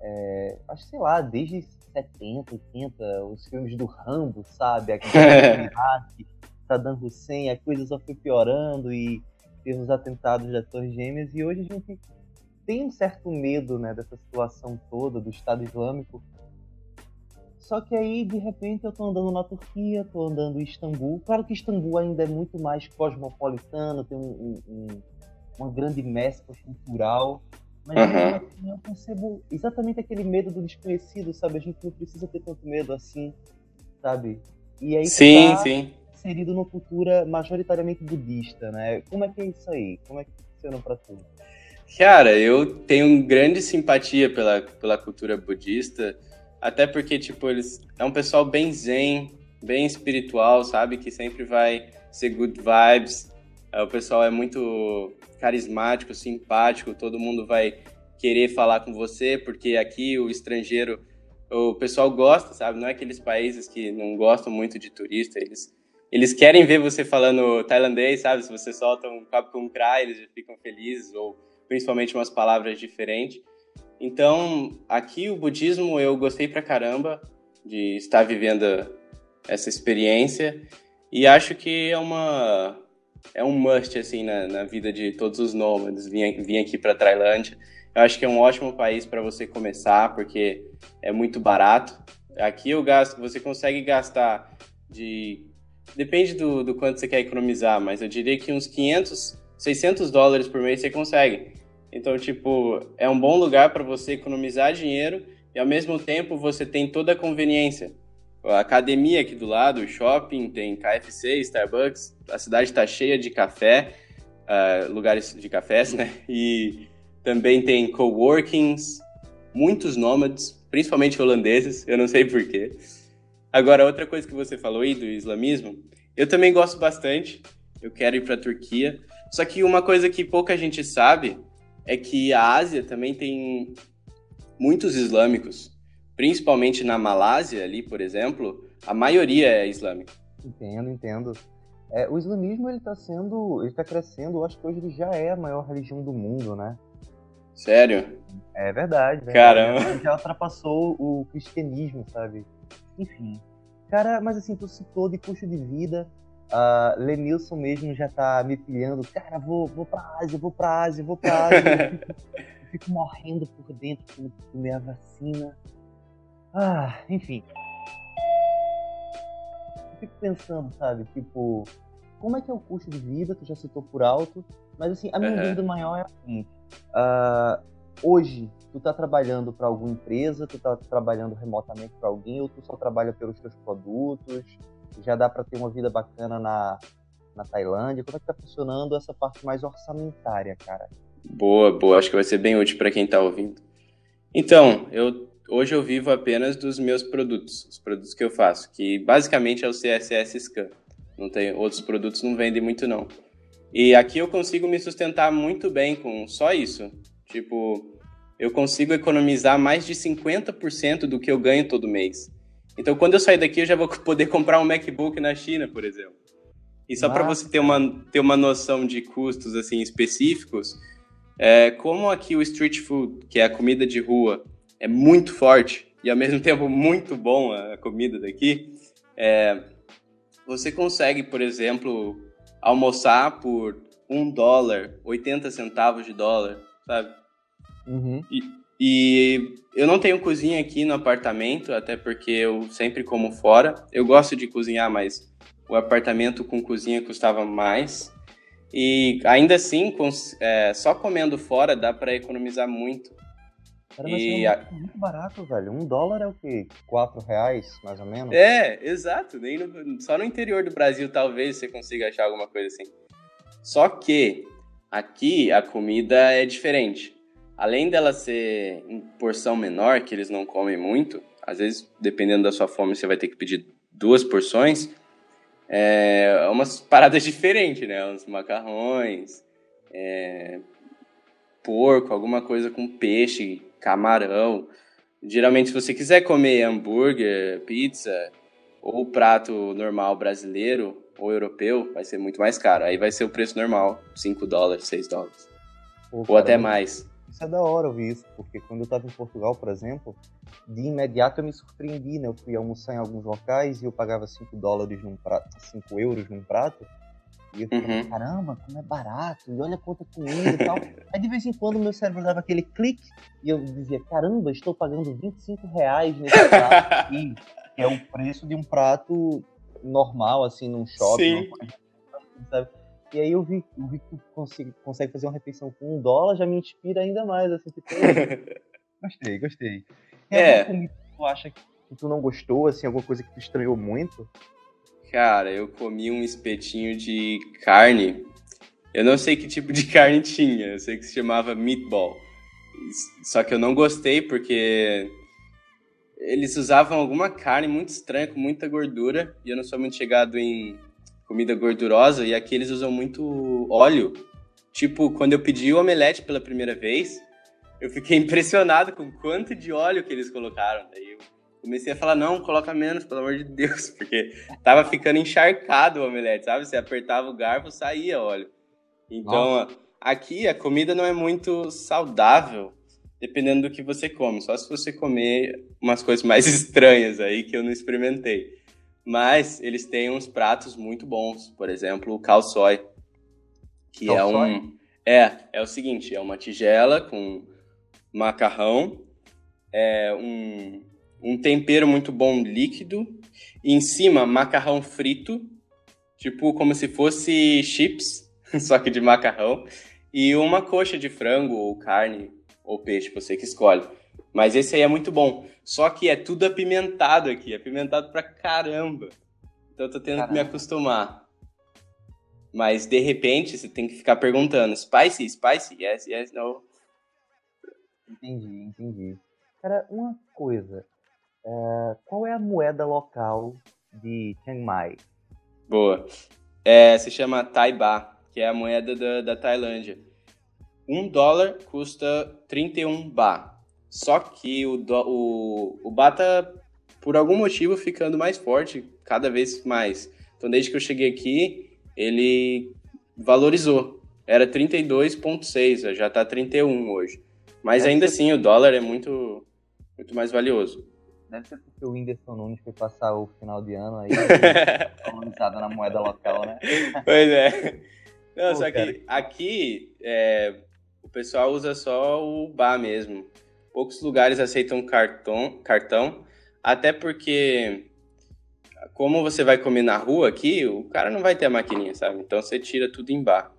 é, acho sei lá, desde 70, 80, os filmes do Rambo, sabe? A guerra do Iraque, Saddam Hussein, a coisa só foi piorando e teve os atentados das Torres Gêmeas e hoje a gente tem um certo medo, né, dessa situação toda do Estado Islâmico só que aí, de repente, eu tô andando na Turquia, tô andando em Istambul. Claro que Istambul ainda é muito mais cosmopolitano, tem um, um, uma grande mescla cultural. Mas uhum. eu percebo exatamente aquele medo do desconhecido, sabe? A gente não precisa ter tanto medo assim, sabe? E aí sim, tá sim. inserido numa cultura majoritariamente budista, né? Como é que é isso aí? Como é que funciona pra tu? Cara, eu tenho grande simpatia pela, pela cultura budista, até porque, tipo, eles é um pessoal bem zen, bem espiritual, sabe? Que sempre vai ser good vibes. O pessoal é muito carismático, simpático, todo mundo vai querer falar com você, porque aqui o estrangeiro, o pessoal gosta, sabe? Não é aqueles países que não gostam muito de turista, eles eles querem ver você falando tailandês, sabe? Se você solta um papo com um cra, eles já ficam felizes ou principalmente umas palavras diferentes. Então, aqui o budismo eu gostei pra caramba de estar vivendo essa experiência e acho que é uma é um must assim na, na vida de todos os nômades vir, vir aqui para Tailândia. Eu acho que é um ótimo país para você começar porque é muito barato. Aqui eu gasto, você consegue gastar de depende do, do quanto você quer economizar, mas eu diria que uns 500, 600 dólares por mês você consegue. Então, tipo, é um bom lugar para você economizar dinheiro e ao mesmo tempo você tem toda a conveniência. A academia aqui do lado, shopping, tem KFC, Starbucks, a cidade está cheia de café, uh, lugares de cafés, né? E também tem coworkings, muitos nômades, principalmente holandeses, eu não sei porquê. Agora, outra coisa que você falou aí do islamismo, eu também gosto bastante, eu quero ir para a Turquia, só que uma coisa que pouca gente sabe é que a Ásia também tem muitos islâmicos, principalmente na Malásia ali, por exemplo, a maioria é islâmica. Entendo, entendo. É, o islamismo ele está sendo, ele está crescendo. Eu acho que hoje ele já é a maior religião do mundo, né? Sério? É verdade. Caramba. Já ultrapassou o cristianismo, sabe? Enfim. Cara, mas assim, tu citou de custo de vida. Uh, Lenilson mesmo já tá me pilhando. Cara, vou, vou pra Ásia, vou pra Ásia, vou pra Ásia. eu, fico, eu fico morrendo por dentro por comer a vacina. Ah, enfim. Eu fico pensando, sabe, tipo, como é que é o custo de vida? Tu já citou por alto, mas assim, a minha uhum. dúvida maior é a seguinte: uh, hoje, tu tá trabalhando para alguma empresa, tu tá trabalhando remotamente para alguém, ou tu só trabalha pelos teus produtos? Já dá para ter uma vida bacana na, na Tailândia? Como é que tá funcionando essa parte mais orçamentária, cara? Boa, boa. Acho que vai ser bem útil para quem tá ouvindo. Então, eu hoje eu vivo apenas dos meus produtos, os produtos que eu faço, que basicamente é o CSS Scan. Não tem outros produtos não vendem muito não. E aqui eu consigo me sustentar muito bem com só isso. Tipo, eu consigo economizar mais de 50% do que eu ganho todo mês. Então, quando eu sair daqui, eu já vou poder comprar um MacBook na China, por exemplo. E só para você ter uma, ter uma noção de custos assim específicos, é, como aqui o street food, que é a comida de rua, é muito forte e ao mesmo tempo muito bom a comida daqui, é, você consegue, por exemplo, almoçar por um dólar, 80 centavos de dólar, sabe? Uhum. E, e eu não tenho cozinha aqui no apartamento, até porque eu sempre como fora. Eu gosto de cozinhar, mas o apartamento com cozinha custava mais. E ainda assim, é, só comendo fora dá para economizar muito. Cara, mas e é muito, muito, barato, velho. Um dólar é o quê? Quatro reais, mais ou menos? É, exato. Nem no, só no interior do Brasil talvez você consiga achar alguma coisa assim. Só que aqui a comida é diferente. Além dela ser em porção menor, que eles não comem muito, às vezes, dependendo da sua fome, você vai ter que pedir duas porções. É umas paradas diferentes, né? Uns macarrões, é, porco, alguma coisa com peixe, camarão. Geralmente, se você quiser comer hambúrguer, pizza ou prato normal brasileiro ou europeu, vai ser muito mais caro. Aí vai ser o preço normal, 5 dólares, 6 dólares. Pô, ou até mais. Isso é da hora ouvir isso, porque quando eu estava em Portugal, por exemplo, de imediato eu me surpreendi, né? Eu fui almoçar em alguns locais e eu pagava 5 dólares num prato, 5 euros num prato. E eu ficava, uhum. caramba, como é barato, e olha quanta comida e tal. Aí de vez em quando o meu cérebro dava aquele clique e eu dizia, caramba, estou pagando 25 reais nesse prato aqui, que é o preço de um prato normal, assim, num shopping. Sabe? E aí eu vi, eu vi que tu consegue, consegue fazer uma refeição com um dólar, já me inspira ainda mais, assim, tipo, gostei, gostei. Tem é. alguma comida que tu acha que tu não gostou, assim, alguma coisa que tu estranhou muito? Cara, eu comi um espetinho de carne. Eu não sei que tipo de carne tinha, eu sei que se chamava meatball. Só que eu não gostei porque eles usavam alguma carne muito estranha, com muita gordura, e eu não sou muito chegado em comida gordurosa, e aqui eles usam muito óleo. Tipo, quando eu pedi o omelete pela primeira vez, eu fiquei impressionado com quanto de óleo que eles colocaram. Daí eu comecei a falar, não, coloca menos, pelo amor de Deus, porque tava ficando encharcado o omelete, sabe? Você apertava o garfo, saía óleo. Então, Nossa. aqui a comida não é muito saudável, dependendo do que você come. Só se você comer umas coisas mais estranhas aí que eu não experimentei. Mas eles têm uns pratos muito bons. Por exemplo, o calçói. Que é um. É, é o seguinte: é uma tigela com macarrão, é um, um tempero muito bom líquido, e em cima macarrão frito, tipo como se fosse chips, só que de macarrão, e uma coxa de frango ou carne ou peixe, você que escolhe. Mas esse aí é muito bom. Só que é tudo apimentado aqui, apimentado pra caramba. Então eu tô tendo caramba. que me acostumar. Mas de repente você tem que ficar perguntando: spicy, spicy, yes, yes, no. Entendi, entendi. Cara, uma coisa. É, qual é a moeda local de Chiang Mai? Boa. É, se chama Thai Baht, que é a moeda da, da Tailândia. Um dólar custa 31 baht. Só que o, do, o, o baht tá, por algum motivo, ficando mais forte, cada vez mais. Então, desde que eu cheguei aqui, ele valorizou. Era 32,6, já tá 31 hoje. Mas ainda assim, o dólar é muito, muito mais valioso. Deve ser porque o Whindersson Nunes foi passar o final de ano aí, valorizado na moeda local, né? Pois é. Não, Pô, só cara. que aqui é, o pessoal usa só o bar mesmo. Poucos lugares aceitam cartão, cartão, até porque como você vai comer na rua aqui, o cara não vai ter a maquininha, sabe? Então você tira tudo em bar.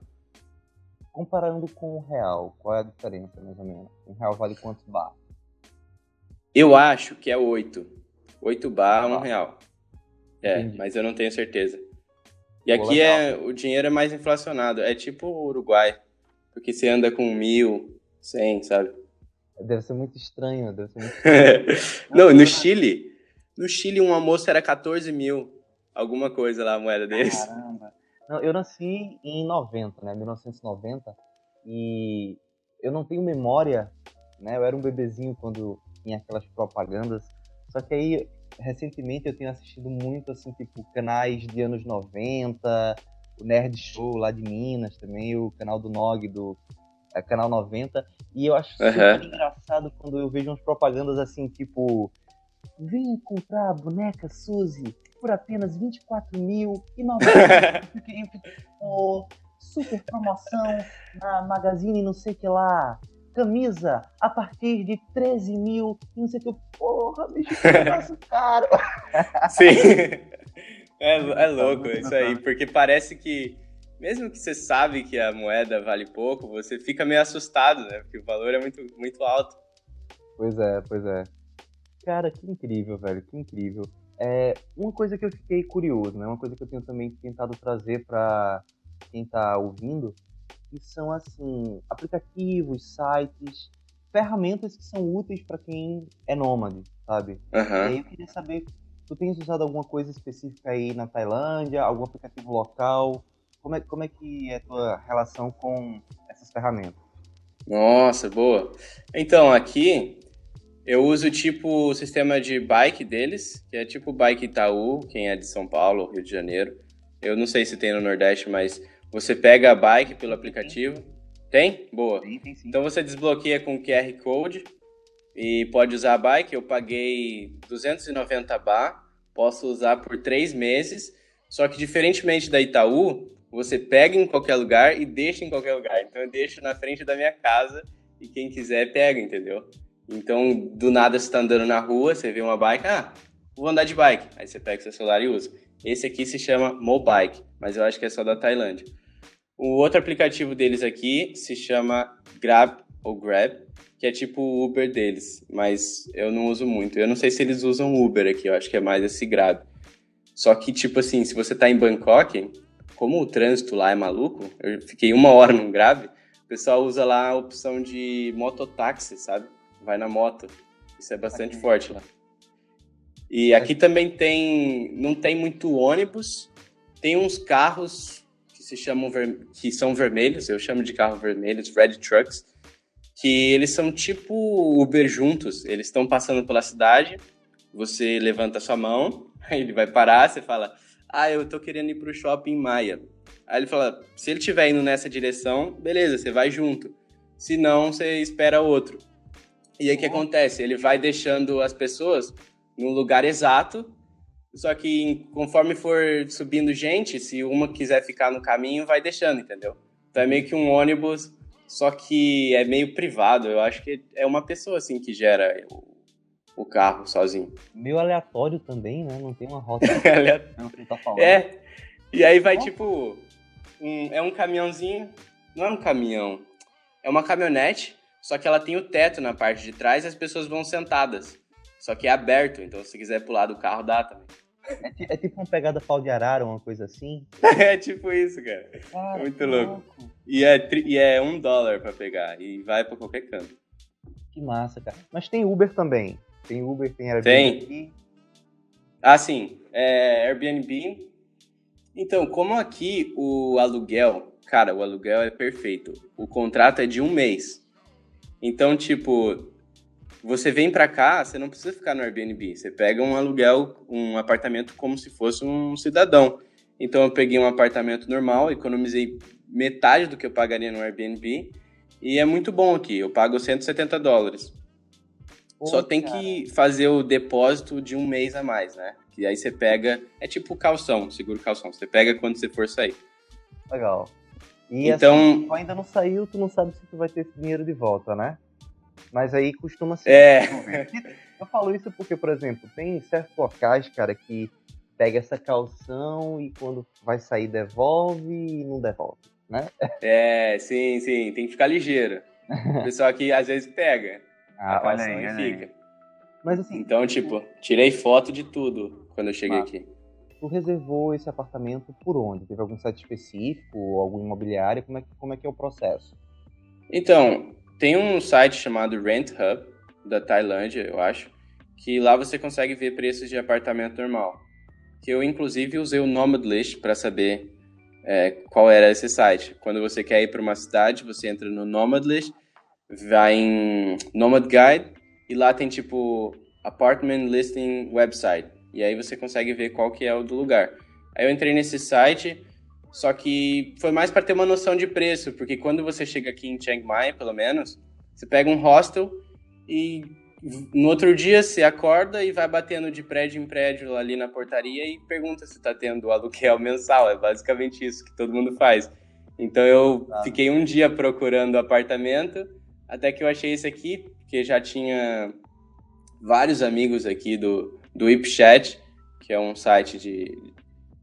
Comparando com o real, qual é a diferença, mais ou menos? Um real vale quantos bar? Eu acho que é 8. 8 bar, um real. É, Entendi. mas eu não tenho certeza. E aqui é o dinheiro é mais inflacionado. É tipo o Uruguai. Porque você anda com mil, cem, sabe? Deve ser muito estranho, deve ser muito estranho. não, no Chile. No Chile um almoço era 14 mil. Alguma coisa lá, a moeda deles. Caramba. Não, eu nasci em 90, né? 1990. E eu não tenho memória, né? Eu era um bebezinho quando tinha aquelas propagandas. Só que aí, recentemente, eu tenho assistido muito, assim, tipo, canais de anos 90, o Nerd Show lá de Minas também, o canal do Nog, do é, Canal 90. E eu acho uhum. super engraçado quando eu vejo umas propagandas assim, tipo... Vem comprar a boneca Suzy por apenas 24 mil e 90 super promoção na Magazine não sei que lá. Camisa a partir de 13 mil, não sei o que. Porra, bicho, que negócio caro. Sim. É, é louco isso aí, porque parece que, mesmo que você sabe que a moeda vale pouco, você fica meio assustado, né? Porque o valor é muito, muito alto. Pois é, pois é. Cara, que incrível, velho, que incrível. É, uma coisa que eu fiquei curioso, né? Uma coisa que eu tenho também tentado trazer para quem está ouvindo, que são assim aplicativos, sites, ferramentas que são úteis para quem é nômade, sabe? Uhum. E aí eu queria saber, tu tens usado alguma coisa específica aí na Tailândia, algum aplicativo local? Como é, como é que é a tua relação com essas ferramentas? Nossa, boa. Então, aqui eu uso tipo o sistema de bike deles, que é tipo Bike Itaú, quem é de São Paulo, Rio de Janeiro. Eu não sei se tem no Nordeste, mas você pega a bike pelo aplicativo. Tem? Boa. Tem, tem sim. Então você desbloqueia com QR Code e pode usar a bike. Eu paguei 290 bar, posso usar por três meses. Só que diferentemente da Itaú, você pega em qualquer lugar e deixa em qualquer lugar. Então eu deixo na frente da minha casa e quem quiser pega, entendeu? Então, do nada você está andando na rua, você vê uma bike, ah, vou andar de bike. Aí você pega seu celular e usa. Esse aqui se chama Mobike, mas eu acho que é só da Tailândia. O outro aplicativo deles aqui se chama Grab ou Grab, que é tipo o Uber deles, mas eu não uso muito. Eu não sei se eles usam Uber aqui, eu acho que é mais esse Grab. Só que, tipo assim, se você tá em Bangkok, como o trânsito lá é maluco, eu fiquei uma hora num grave, o pessoal usa lá a opção de mototáxi, sabe? Vai na moto. Isso é bastante forte lá. E aqui também tem, não tem muito ônibus, tem uns carros que se chamam que são vermelhos, eu chamo de carro vermelhos, red trucks, que eles são tipo Uber juntos. Eles estão passando pela cidade, você levanta sua mão, ele vai parar, você fala, ah, eu tô querendo ir pro shopping Maia. Aí ele fala, se ele estiver indo nessa direção, beleza, você vai junto. Se não, você espera outro. E aí o que acontece? Ele vai deixando as pessoas no lugar exato, só que conforme for subindo gente, se uma quiser ficar no caminho, vai deixando, entendeu? Então é meio que um ônibus só que é meio privado. Eu acho que é uma pessoa assim que gera o, o carro sozinho. Meio aleatório também, né? Não tem uma rota. tá falando. É. E aí vai tipo. Um, é um caminhãozinho. Não é um caminhão. É uma caminhonete, só que ela tem o teto na parte de trás e as pessoas vão sentadas. Só que é aberto, então se quiser pular do carro, dá também. É, é, tipo uma pegada pau de arara, uma coisa assim? é tipo isso, cara. cara Muito louco. louco. E é, e é um dólar pra pegar. E vai pra qualquer canto. Que massa, cara. Mas tem Uber também. Tem Uber, tem Airbnb. Tem. Ah, sim. É, Airbnb. Então, como aqui o aluguel, cara, o aluguel é perfeito. O contrato é de um mês. Então, tipo, você vem para cá, você não precisa ficar no Airbnb. Você pega um aluguel, um apartamento como se fosse um cidadão. Então eu peguei um apartamento normal, economizei metade do que eu pagaria no Airbnb e é muito bom aqui. Eu pago 170 dólares. Pô, Só tem cara. que fazer o depósito de um mês a mais, né? Que aí você pega, é tipo calção, seguro calção. Você pega quando você for sair. Legal. E então, assim, ainda não saiu, tu não sabe se tu vai ter esse dinheiro de volta, né? Mas aí costuma ser. É. Eu falo isso porque, por exemplo, tem certos locais, cara, que pega essa calção e quando vai sair devolve e não devolve, né? É, sim, sim. Tem que ficar ligeiro. O pessoal aqui às vezes pega ah, a calção aí, e fica. Aí. Mas assim. Então, tipo, tirei foto de tudo quando eu cheguei aqui. Tu reservou esse apartamento por onde? Teve algum site específico, alguma imobiliária? Como é, como é que é o processo? Então, tem um site chamado Rent Hub, da Tailândia, eu acho, que lá você consegue ver preços de apartamento normal. Que eu, inclusive, usei o Nomad List para saber é, qual era esse site. Quando você quer ir para uma cidade, você entra no Nomad List, vai em Nomad Guide, e lá tem, tipo, Apartment Listing Website. E aí você consegue ver qual que é o do lugar. Aí eu entrei nesse site só que foi mais para ter uma noção de preço, porque quando você chega aqui em Chiang Mai, pelo menos, você pega um hostel e no outro dia você acorda e vai batendo de prédio em prédio ali na portaria e pergunta se está tendo aluguel mensal. É basicamente isso que todo mundo faz. Então eu ah. fiquei um dia procurando apartamento, até que eu achei esse aqui, que já tinha vários amigos aqui do, do Ipchat, que é um site de,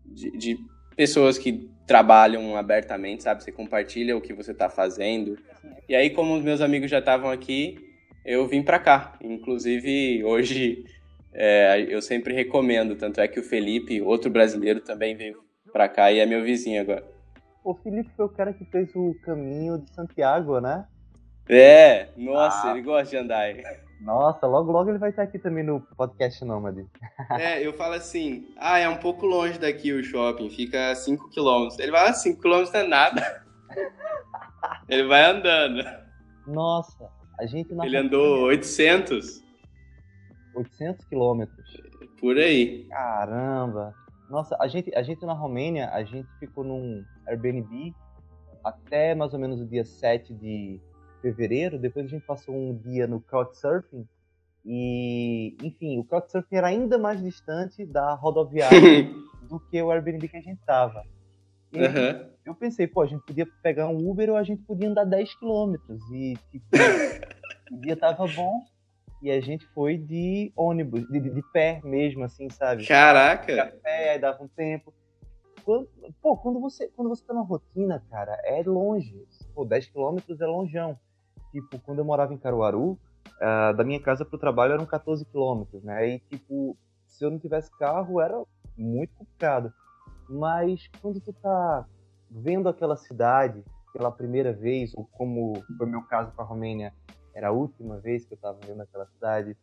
de, de pessoas que trabalham abertamente, sabe? Você compartilha o que você está fazendo. E aí, como os meus amigos já estavam aqui, eu vim para cá. Inclusive, hoje é, eu sempre recomendo. Tanto é que o Felipe, outro brasileiro, também veio para cá e é meu vizinho agora. O Felipe foi o cara que fez o caminho de Santiago, né? É, nossa, ah. ele gosta de andar. Nossa, logo logo ele vai estar aqui também no podcast Nômade. É, eu falo assim, ah, é um pouco longe daqui o shopping, fica a 5 km. Ele vai, ah, 5 km não é nada. ele vai andando. Nossa, a gente na Ele andou 800. 800 quilômetros. Por aí. Caramba. Nossa, a gente, a gente na Romênia, a gente ficou num Airbnb até mais ou menos o dia 7 de fevereiro, depois a gente passou um dia no Couchsurfing e, enfim, o Couchsurfing era ainda mais distante da rodoviária do que o Airbnb que a gente tava. E uhum. eu pensei, pô, a gente podia pegar um Uber ou a gente podia andar 10 quilômetros e, tipo, o dia tava bom e a gente foi de ônibus, de, de pé mesmo, assim, sabe? Caraca! Café, aí dava um tempo. Quando, pô, quando você, quando você tá na rotina, cara, é longe. Pô, 10 quilômetros é longeão tipo, quando eu morava em Caruaru, uh, da minha casa pro trabalho eram 14 quilômetros, né? E, tipo, se eu não tivesse carro, era muito complicado. Mas quando tu tá vendo aquela cidade pela primeira vez, ou como foi o meu caso com a Romênia, era a última vez que eu tava vendo aquela cidade,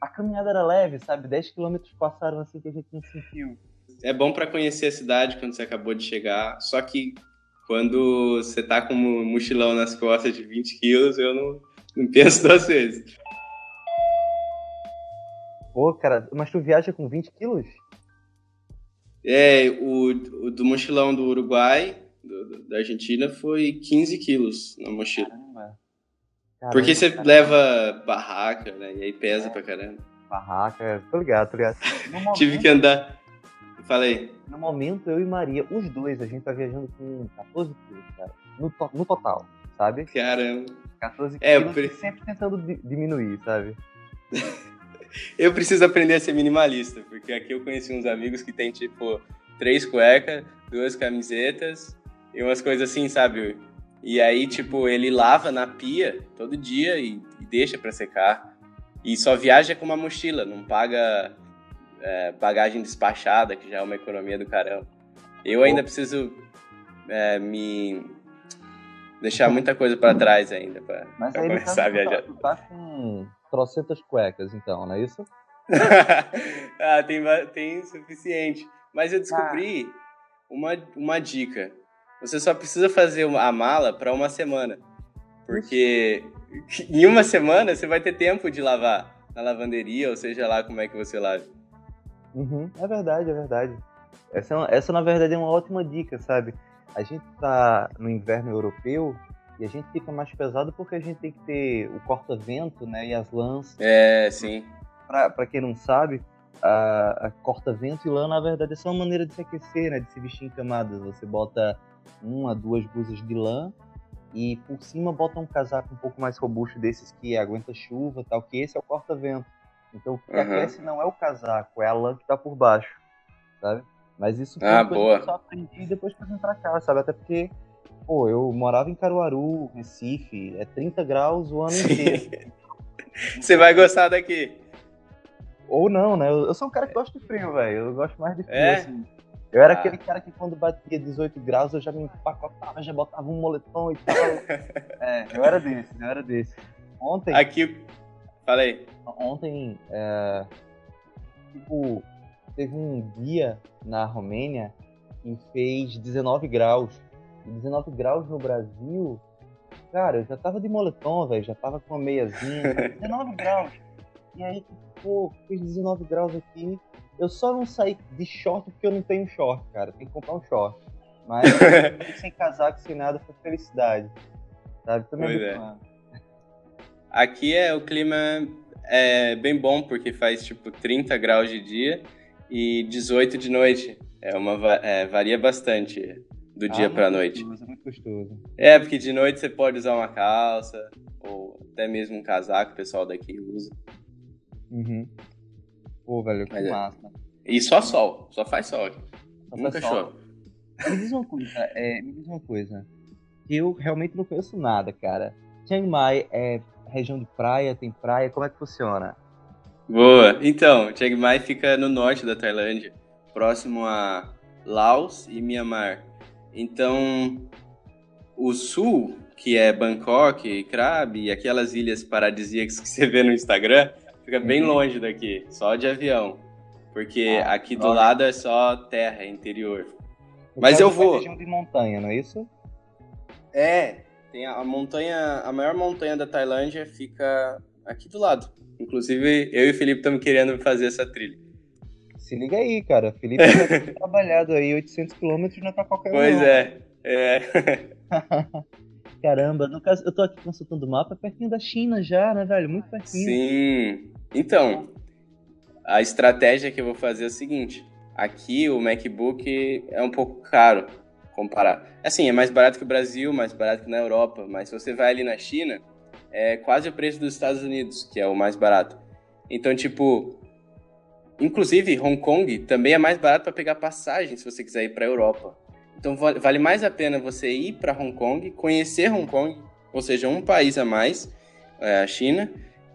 a caminhada era leve, sabe? 10 quilômetros passaram assim que a gente não sentiu. É bom para conhecer a cidade quando você acabou de chegar, só que quando você tá com um mochilão nas costas de 20 quilos, eu não, não penso duas vezes. Pô, cara, mas tu viaja com 20 quilos? É, o, o do mochilão do Uruguai, do, da Argentina, foi 15 quilos na mochila. Caramba. Caramba Porque você caramba. leva barraca, né? E aí pesa é. pra caramba. Barraca, tô ligado, tô ligado. Momento, Tive que andar. Falei. No momento, eu e Maria, os dois, a gente tá viajando com 14 quilos, cara. No, to no total, sabe? Caramba. 14 é, quilos pre... sempre tentando diminuir, sabe? eu preciso aprender a ser minimalista, porque aqui eu conheci uns amigos que tem, tipo, três cuecas, duas camisetas e umas coisas assim, sabe? E aí, tipo, ele lava na pia todo dia e, e deixa para secar. E só viaja com uma mochila, não paga é, bagagem despachada, que já é uma economia do caramba. Eu ainda preciso é, me deixar muita coisa para trás ainda para começar tá, a viajar. Tu tá com trocentas cuecas, então, não é isso? ah, tem, tem suficiente. Mas eu descobri ah. uma, uma dica. Você só precisa fazer a mala para uma semana. Porque em uma semana você vai ter tempo de lavar na lavanderia, ou seja lá como é que você lave. Uhum, é verdade, é verdade. Essa, é essa, na verdade, é uma ótima dica, sabe? A gente tá no inverno europeu e a gente fica mais pesado porque a gente tem que ter o corta-vento, né? E as lãs. É, sim. Pra, pra quem não sabe, a, a corta-vento e lã, na verdade, é só uma maneira de se aquecer, né? De se vestir em camadas. Você bota uma, duas blusas de lã e por cima bota um casaco um pouco mais robusto desses que aguenta chuva tal, que esse é o corta-vento. Então o que uhum. aquece não é o casaco, é a lã que tá por baixo, sabe? Mas isso foi ah, boa. que eu só aprendi depois que eu vim pra cá, sabe? Até porque, pô, eu morava em Caruaru, Recife, é 30 graus o ano Sim. inteiro. Você vai gostar daqui. Ou não, né? Eu, sou um cara que gosta de frio, velho. Eu gosto mais de frio, é? assim. Eu era ah. aquele cara que quando batia 18 graus eu já me empacotava, já botava um moletom e tal. é, eu era desse, eu era desse. Ontem. Aqui. Falei. Ontem, é, tipo, teve um dia na Romênia que fez 19 graus. E 19 graus no Brasil, cara, eu já tava de moletom, velho, já tava com uma meiazinha. 19 graus. E aí, pô, fez 19 graus aqui. Eu só não saí de short porque eu não tenho short, cara. Tem que comprar um short. Mas sem casaco, sem nada, foi felicidade. Sabe? Também pois é. Aqui é o clima é bem bom porque faz tipo 30 graus de dia e 18 de noite. É uma é, varia bastante do ah, dia para noite. Gostoso, é muito gostoso. É, porque de noite você pode usar uma calça ou até mesmo um casaco, o pessoal daqui usa. Uhum. Pô, velho, que Mas é. massa. E só sol, só faz sol aqui. Só Nunca chove. Me diz uma coisa, é, me diz uma coisa. Eu realmente não conheço nada, cara. Chiang Mai é região de praia, tem praia, como é que funciona? Boa. Então, Chiang Mai fica no norte da Tailândia, próximo a Laos e Myanmar. Então, o sul, que é Bangkok, Krabi e aquelas ilhas paradisíacas que você vê no Instagram, Fica bem uhum. longe daqui, só de avião. Porque ah, aqui do lado é só terra, é interior. Mas eu vou. região de montanha, não é isso? É, tem a, a montanha, a maior montanha da Tailândia fica aqui do lado. Inclusive, eu e o Felipe estamos querendo fazer essa trilha. Se liga aí, cara. Felipe tá trabalhado aí, 800 quilômetros não é pra qualquer um. Pois é, é. Caramba, no caso, eu tô aqui consultando o mapa, é pertinho da China já, né, velho? Muito pertinho. Sim. Então, a estratégia que eu vou fazer é o seguinte: aqui o MacBook é um pouco caro comparar. Assim, é mais barato que o Brasil, mais barato que na Europa, mas se você vai ali na China, é quase o preço dos Estados Unidos, que é o mais barato. Então, tipo, inclusive Hong Kong também é mais barato para pegar passagem se você quiser ir para Europa. Então vale mais a pena você ir para Hong Kong, conhecer Hong Kong, ou seja, um país a mais, é, a China,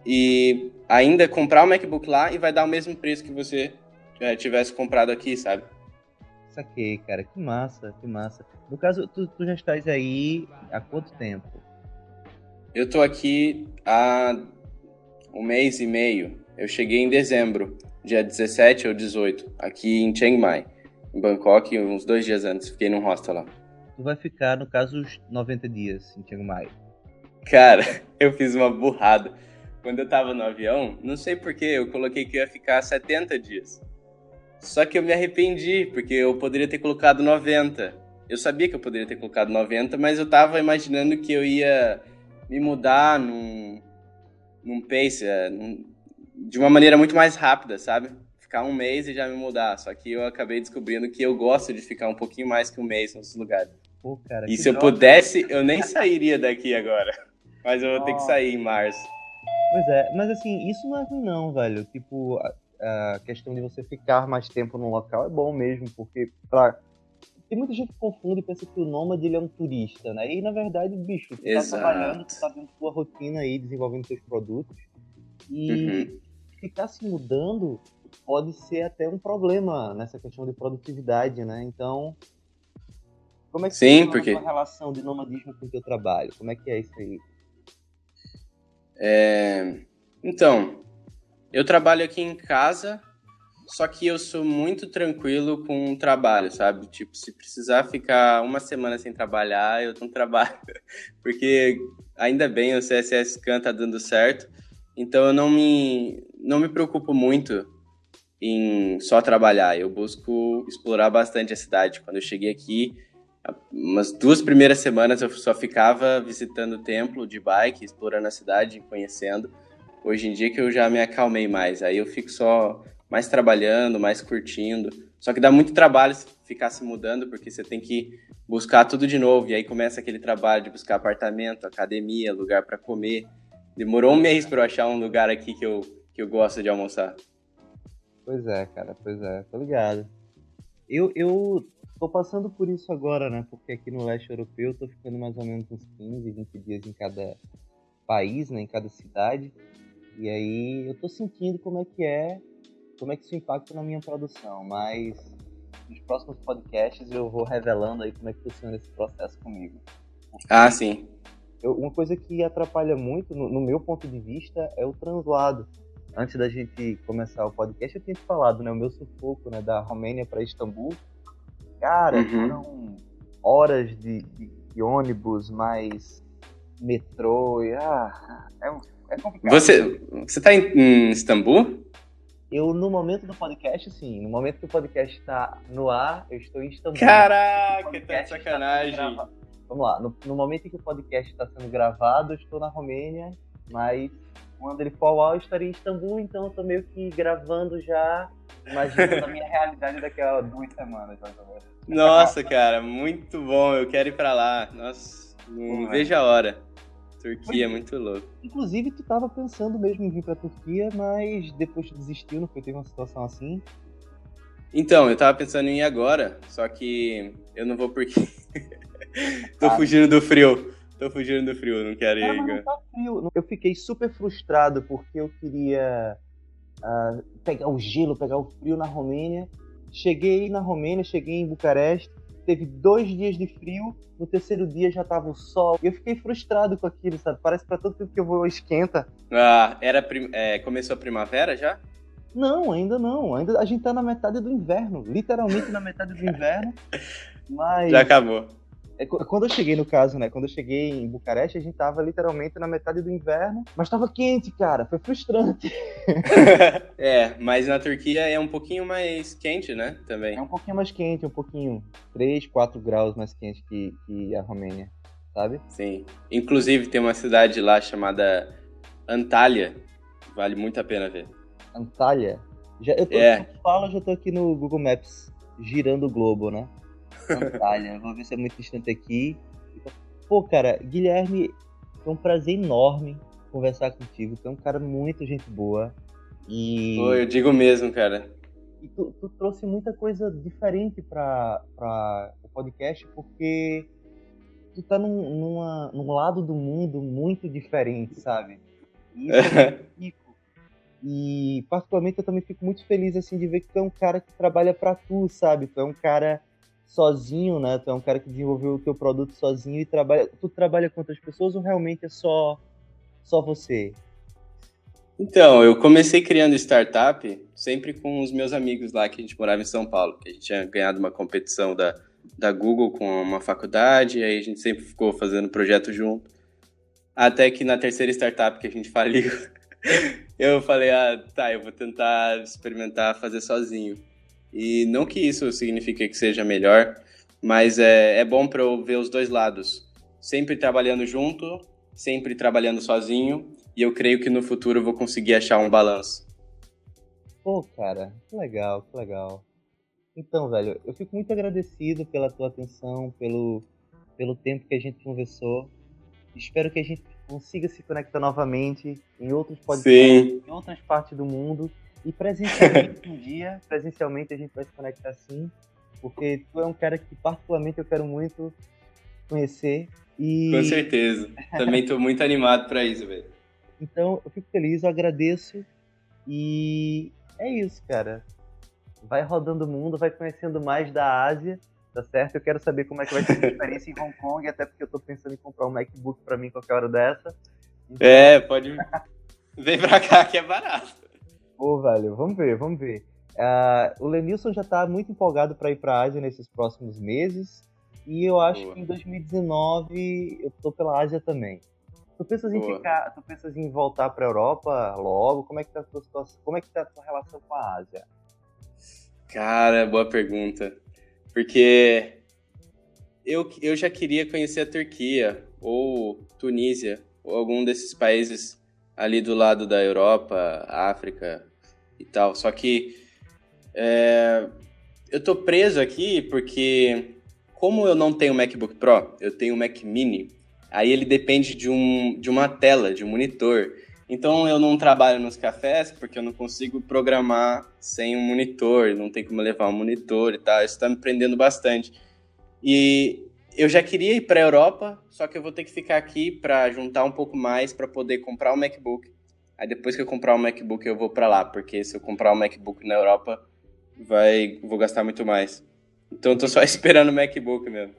e ainda comprar o MacBook lá e vai dar o mesmo preço que você já tivesse comprado aqui, sabe? Saquei, cara. Que massa, que massa. No caso, tu, tu já estás aí há quanto tempo? Eu tô aqui há um mês e meio. Eu cheguei em dezembro, dia 17 ou 18, aqui em Chiang Mai, em Bangkok, uns dois dias antes. Fiquei num hostel lá. Tu vai ficar, no caso, os 90 dias em Chiang Mai. Cara, eu fiz uma burrada. Quando eu tava no avião, não sei porquê, eu coloquei que ia ficar 70 dias. Só que eu me arrependi, porque eu poderia ter colocado 90. Eu sabia que eu poderia ter colocado 90, mas eu tava imaginando que eu ia me mudar num, num pace, é, num, de uma maneira muito mais rápida, sabe? Ficar um mês e já me mudar. Só que eu acabei descobrindo que eu gosto de ficar um pouquinho mais que um mês nos lugares. Pô, cara, e se eu droga. pudesse, eu nem sairia daqui agora. Mas eu vou ter que sair em março. Pois é, mas assim, isso não é ruim não, velho. Tipo, a, questão de você ficar mais tempo num local é bom mesmo, porque pra... Tem muita gente que confunde e pensa que o nômade ele é um turista, né? E na verdade, bicho, tu tá Exato. trabalhando, tu tá vendo tua rotina aí, desenvolvendo seus produtos. E Uhum. ficar se mudando pode ser até um problema nessa questão de produtividade, né? Então, como é que Sim, funciona porque- a relação de nomadismo com o teu trabalho? Como é que é isso aí? É, Então, eu trabalho aqui em casa, só que eu sou muito tranquilo com o trabalho, sabe? Tipo, se precisar ficar uma semana sem trabalhar, eu não trabalho. Porque ainda bem o CSS Scan tá dando certo, então eu não me, não me preocupo muito em só trabalhar. Eu busco explorar bastante a cidade. Quando eu cheguei aqui, umas duas primeiras semanas eu só ficava visitando o templo de bike, explorando a cidade, conhecendo. Hoje em dia que eu já me acalmei mais, aí eu fico só mais trabalhando, mais curtindo. Só que dá muito trabalho ficar se mudando, porque você tem que buscar tudo de novo. E aí começa aquele trabalho de buscar apartamento, academia, lugar para comer. Demorou um mês para eu achar um lugar aqui que eu, que eu gosto de almoçar. Pois é, cara, pois é, tô ligado. Eu, eu tô passando por isso agora, né? Porque aqui no leste europeu eu tô ficando mais ou menos uns 15, 20 dias em cada país, né? Em cada cidade. E aí eu tô sentindo como é que é, como é que isso impacta na minha produção. Mas nos próximos podcasts eu vou revelando aí como é que funciona esse processo comigo. Ah, sim. Eu- uma coisa que atrapalha muito, no, no meu ponto de vista, é o translado. Antes da gente começar o podcast, eu tinha te falado, né? O meu sufoco, né? Da Romênia para Istambul. Cara, Uhum. foram horas de, de- de ônibus, mais metrô. E, ah, é, um- é complicado. Você, você tá em, em Istambul? Eu, no momento do podcast, sim. No momento que o podcast está no ar, eu estou em Istambul. Caraca, tá de sacanagem. grava- Vamos lá, no, no momento em que o podcast está sendo gravado, eu estou na Romênia, mas quando ele for ao ar, eu estarei em Istambul, então eu tô meio que gravando já, imaginando a minha realidade daqui a duas semanas, mais ou menos. Nossa, cara, muito bom. Eu quero ir pra lá. Nossa, não Pô, vejo a hora. Turquia é muito louco. Inclusive, tu tava pensando mesmo em vir pra Turquia, mas depois tu desistiu, não foi? Teve uma situação assim? Então, eu tava pensando em ir agora, só que eu não vou porque. Tô Ah. fugindo do frio. Tô fugindo do frio, não quero ir. Cara, tá frio. Eu fiquei super frustrado porque eu queria ah, pegar o gelo, pegar o frio na Romênia. Cheguei na Romênia, cheguei em Bucareste, teve dois dias de frio, no terceiro dia já tava o sol. E eu fiquei frustrado com aquilo, sabe? Parece pra todo tempo que eu vou esquenta. Ah, era é, começou a primavera já? Não, ainda não. Ainda a gente tá na metade do inverno, literalmente na metade do inverno. Mas Já acabou. É, qu- Quando eu cheguei, no caso, né? Quando eu cheguei em Bucareste, a gente tava literalmente na metade do inverno, mas tava quente, cara. Foi frustrante. é, mas na Turquia é um pouquinho mais quente, né? Também. É um pouquinho mais quente, um pouquinho. 3, 4 graus mais quente que, que a Romênia, sabe? Sim. Inclusive tem uma cidade lá chamada Antalya. Vale muito a pena ver. Antalya. Já, eu tô, É. eu já tô aqui no Google Maps, girando o globo, né? Antalya. Vou ver se é muito distante aqui. Pô, cara, Guilherme, foi um prazer enorme conversar contigo. Tu é um cara muito gente boa. E. Pô, eu digo mesmo, cara. E tu, tu trouxe muita coisa diferente para o podcast, porque tu tá num, numa, num lado do mundo muito diferente, sabe? E isso é muito rico. E particularmente eu também fico muito feliz assim de ver que tu é um cara que trabalha para tu, sabe? Tu é um cara sozinho, né? Tu é um cara que desenvolveu o teu produto sozinho e trabalha. Tu trabalha com outras pessoas ou realmente é só só você? Então, eu comecei criando startup sempre com os meus amigos lá que a gente morava em São Paulo, que a gente tinha ganhado uma competição da, da Google com uma faculdade, e aí a gente sempre ficou fazendo projeto junto. Até que na terceira startup que a gente faliu, eu falei, ah, tá, eu vou tentar experimentar fazer sozinho. E não que isso signifique que seja melhor, mas é, é bom para eu ver os dois lados. Sempre trabalhando junto, sempre trabalhando sozinho, e eu creio que no futuro eu vou conseguir achar um balanço. Pô, cara, que legal, que legal. Então, velho, eu fico muito agradecido pela tua atenção, pelo, pelo tempo que a gente conversou. Espero que a gente consiga se conectar novamente em outros podcasts, em outras partes do mundo. E presencialmente um dia, presencialmente a gente vai se conectar sim, porque tu é um cara que particularmente eu quero muito conhecer. E... Com certeza. Também estou muito animado para isso, velho. Então, eu fico feliz, eu agradeço. E é isso, cara. Vai rodando o mundo, vai conhecendo mais da Ásia, tá certo? Eu quero saber como é que vai ser a experiência em Hong Kong, até porque eu tô pensando em comprar um MacBook para mim qualquer hora dessa. Então... É, pode. Vem pra cá que é barato. Pô, velho, vamos ver, vamos ver. Uh, o Lenilson já tá muito empolgado para ir pra Ásia nesses próximos meses. E eu acho Boa. que em 2019 eu tô pela Ásia também. Tu pensas em ficar, tu pensas em voltar para Europa logo? Como é que tá a tua situação? Como é que tá a tua relação com a Ásia? Cara, boa pergunta. Porque eu, eu já queria conhecer a Turquia ou Tunísia ou algum desses países ali do lado da Europa, África e tal. Só que é, eu tô preso aqui porque como eu não tenho MacBook Pro, eu tenho Mac Mini Aí ele depende de, um, de uma tela, de um monitor. Então eu não trabalho nos cafés porque eu não consigo programar sem um monitor, não tem como levar um monitor e tal. Isso está me prendendo bastante. E eu já queria ir para a Europa, só que eu vou ter que ficar aqui para juntar um pouco mais para poder comprar um MacBook. Aí depois que eu comprar um MacBook eu vou para lá, porque se eu comprar um MacBook na Europa, vai vou gastar muito mais. Então eu tô só esperando o MacBook mesmo.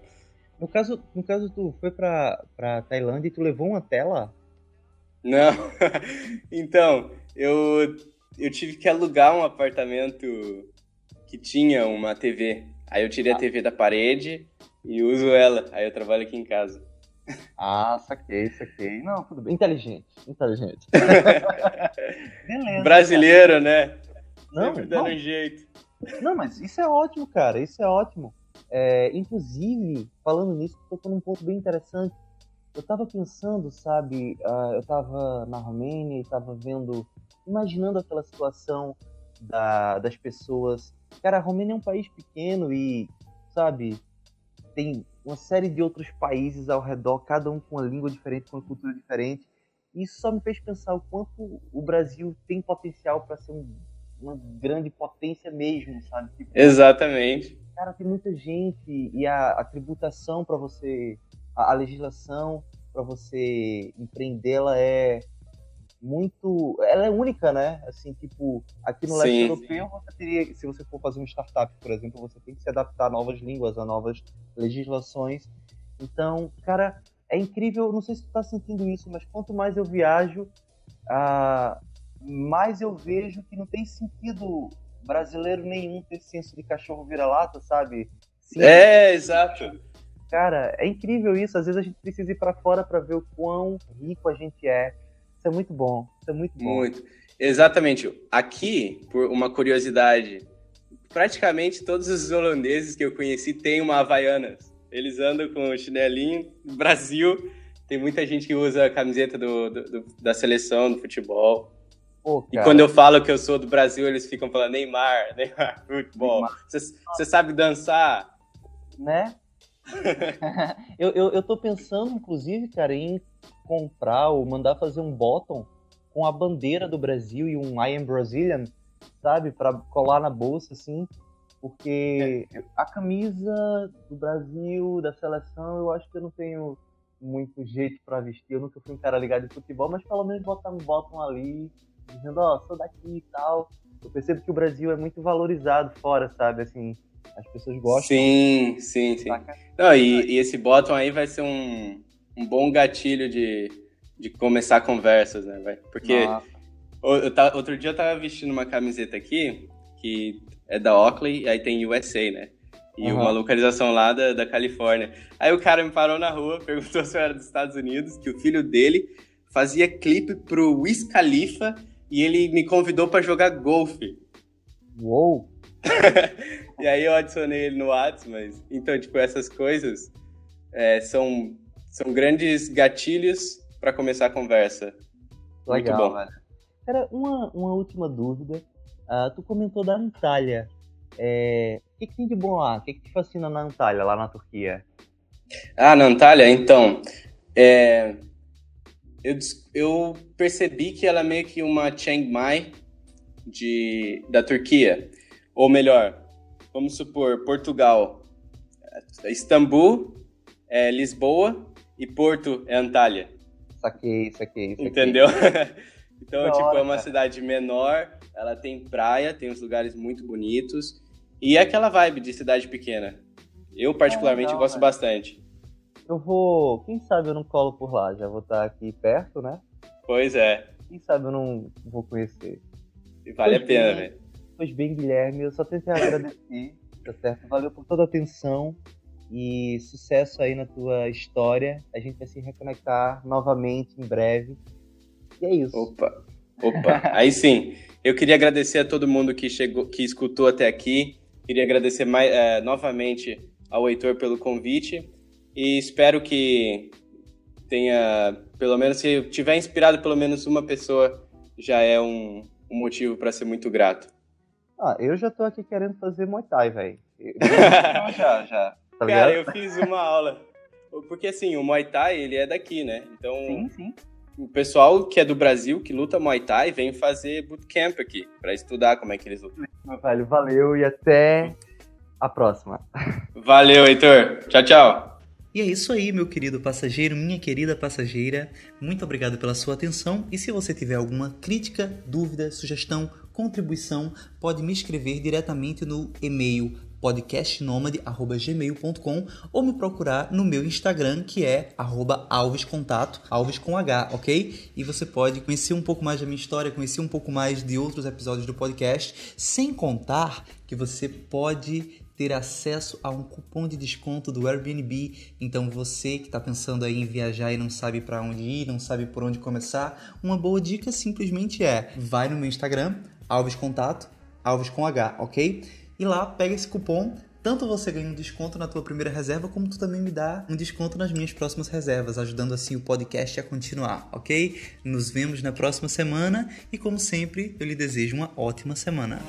No caso, no caso tu foi pra, pra Tailândia e tu levou uma tela? Não. então, eu, eu tive que alugar um apartamento que tinha uma TV. Aí eu tirei ah. a TV da parede e uso ela. Aí eu trabalho aqui em casa. Ah, saquei, saquei. Não, tudo bem. Inteligente, inteligente. Beleza. Brasileiro, cara. né? Não, Sempre dando não. jeito. Não, mas isso é ótimo, cara. Isso é ótimo. É, inclusive, falando nisso, tocou num ponto bem interessante. Eu tava pensando, sabe, uh, eu tava na Romênia e tava vendo, imaginando aquela situação da, das pessoas. Cara, a Romênia é um país pequeno e, sabe, tem uma série de outros países ao redor, cada um com uma língua diferente, com uma cultura diferente. E isso só me fez pensar o quanto o Brasil tem potencial para ser um, uma grande potência mesmo, sabe? Tipo, Exatamente cara, tem muita gente e a, a tributação para você, a, a legislação para você empreendê-la é muito. Ela é única, né? Assim, tipo, aqui no leste europeu você teria, se você for fazer uma startup, por exemplo, você tem que se adaptar a novas línguas, a novas legislações. Então, cara, é incrível. Não sei se tu tá sentindo isso, mas quanto mais eu viajo, ah, mais eu vejo que não tem sentido brasileiro nenhum ter senso de cachorro vira-lata, sabe? Sim, é, exato. Cara, é incrível isso. Às vezes a gente precisa ir para fora para ver o quão rico a gente é. Isso é muito bom. Isso é muito bom. Muito. Exatamente. Aqui, por uma curiosidade, praticamente todos os holandeses que eu conheci têm uma Havaianas. Eles andam com o chinelinho. No Brasil, tem muita gente que usa a camiseta do, do, do da seleção, do futebol. Pô, e quando eu falo que eu sou do Brasil, eles ficam falando Neymar, Neymar, futebol. Você sabe dançar? Né? eu, eu, eu tô pensando, inclusive, cara, em comprar ou mandar fazer um bottom com a bandeira do Brasil e um I am Brazilian, sabe? Para colar na bolsa, assim. Porque é. a camisa do Brasil, da seleção, eu acho que eu não tenho muito jeito para vestir. Eu nunca fui um cara ligado em futebol, mas pelo menos botar um bottom ali dizendo, ó, oh, sou daqui e tal. Eu percebo que o Brasil é muito valorizado fora, sabe? Assim, as pessoas gostam. Sim, sim, sim. Não, e, e esse bottom aí vai ser um, um bom gatilho de, de começar conversas, né, velho? Porque eu, eu, outro dia eu tava vestindo uma camiseta aqui, que é da Oakley, e aí tem USA, né? E uhum. uma localização lá da, da Califórnia. Aí o cara me parou na rua, perguntou se eu era dos Estados Unidos, que o filho dele fazia clipe pro Wiz Khalifa e ele me convidou para jogar golfe. Uou! e aí eu adicionei ele no WhatsApp, mas... Então, tipo, essas coisas é, são, são grandes gatilhos para começar a conversa. Legal, Muito bom. velho. Cara, uma, uma última dúvida. Uh, tu comentou da Antália. É, o que, que, tem de bom lá? O que, que te fascina na Antália, lá na Turquia? Ah, na Antália, então. É, eu, eu percebi que ela é meio que uma Chiang Mai de, da Turquia. Ou melhor, vamos supor, Portugal. Istambul é Lisboa e Porto é Antália. Saquei, saquei, saquei. Entendeu? então, da tipo, hora, é uma cara. cidade menor, ela tem praia, tem uns lugares muito bonitos. E é aquela vibe de cidade pequena. Eu, particularmente, legal, gosto bastante. Eu vou. Quem sabe eu não colo por lá? Já vou estar aqui perto, né? Pois é. Quem sabe eu não vou conhecer. Vale pois a pena, velho. Pois bem, Guilherme, eu só tenho que agradecer, tá certo? Valeu por toda a atenção e sucesso aí na tua história. A gente vai se reconectar novamente em breve. E é isso. Opa, opa. aí sim. Eu queria agradecer a todo mundo que chegou, que escutou até aqui. Queria agradecer mais, é, novamente ao Heitor pelo convite e espero que tenha, pelo menos, se tiver inspirado pelo menos uma pessoa, já é um, um motivo para ser muito grato. Ah, eu já tô aqui querendo fazer Muay Thai, velho. já, já. Tá Cara, eu fiz uma aula. Porque assim, o Muay Thai, ele é daqui, né? Então, sim, sim. o pessoal que é do Brasil, que luta Muay Thai, vem fazer bootcamp aqui, para estudar como é que eles lutam. Velho, valeu e até a próxima. Valeu, Heitor. Tchau, tchau. E é isso aí, meu querido passageiro, minha querida passageira. Muito obrigado pela sua atenção. E se você tiver alguma crítica, dúvida, sugestão, contribuição, pode me escrever diretamente no e-mail podcastnomad.gmail.com ou me procurar no meu Instagram, que é alvescontato, alves com H, ok? E você pode conhecer um pouco mais da minha história, conhecer um pouco mais de outros episódios do podcast, sem contar que você pode ter acesso a um cupom de desconto do Airbnb. Então você que está pensando em viajar e não sabe para onde ir, não sabe por onde começar, uma boa dica simplesmente é: vai no meu Instagram, Alves Contato, Alves com H, ok? E lá pega esse cupom. Tanto você ganha um desconto na tua primeira reserva, como tu também me dá um desconto nas minhas próximas reservas, ajudando assim o podcast a continuar, ok? Nos vemos na próxima semana e, como sempre, eu lhe desejo uma ótima semana.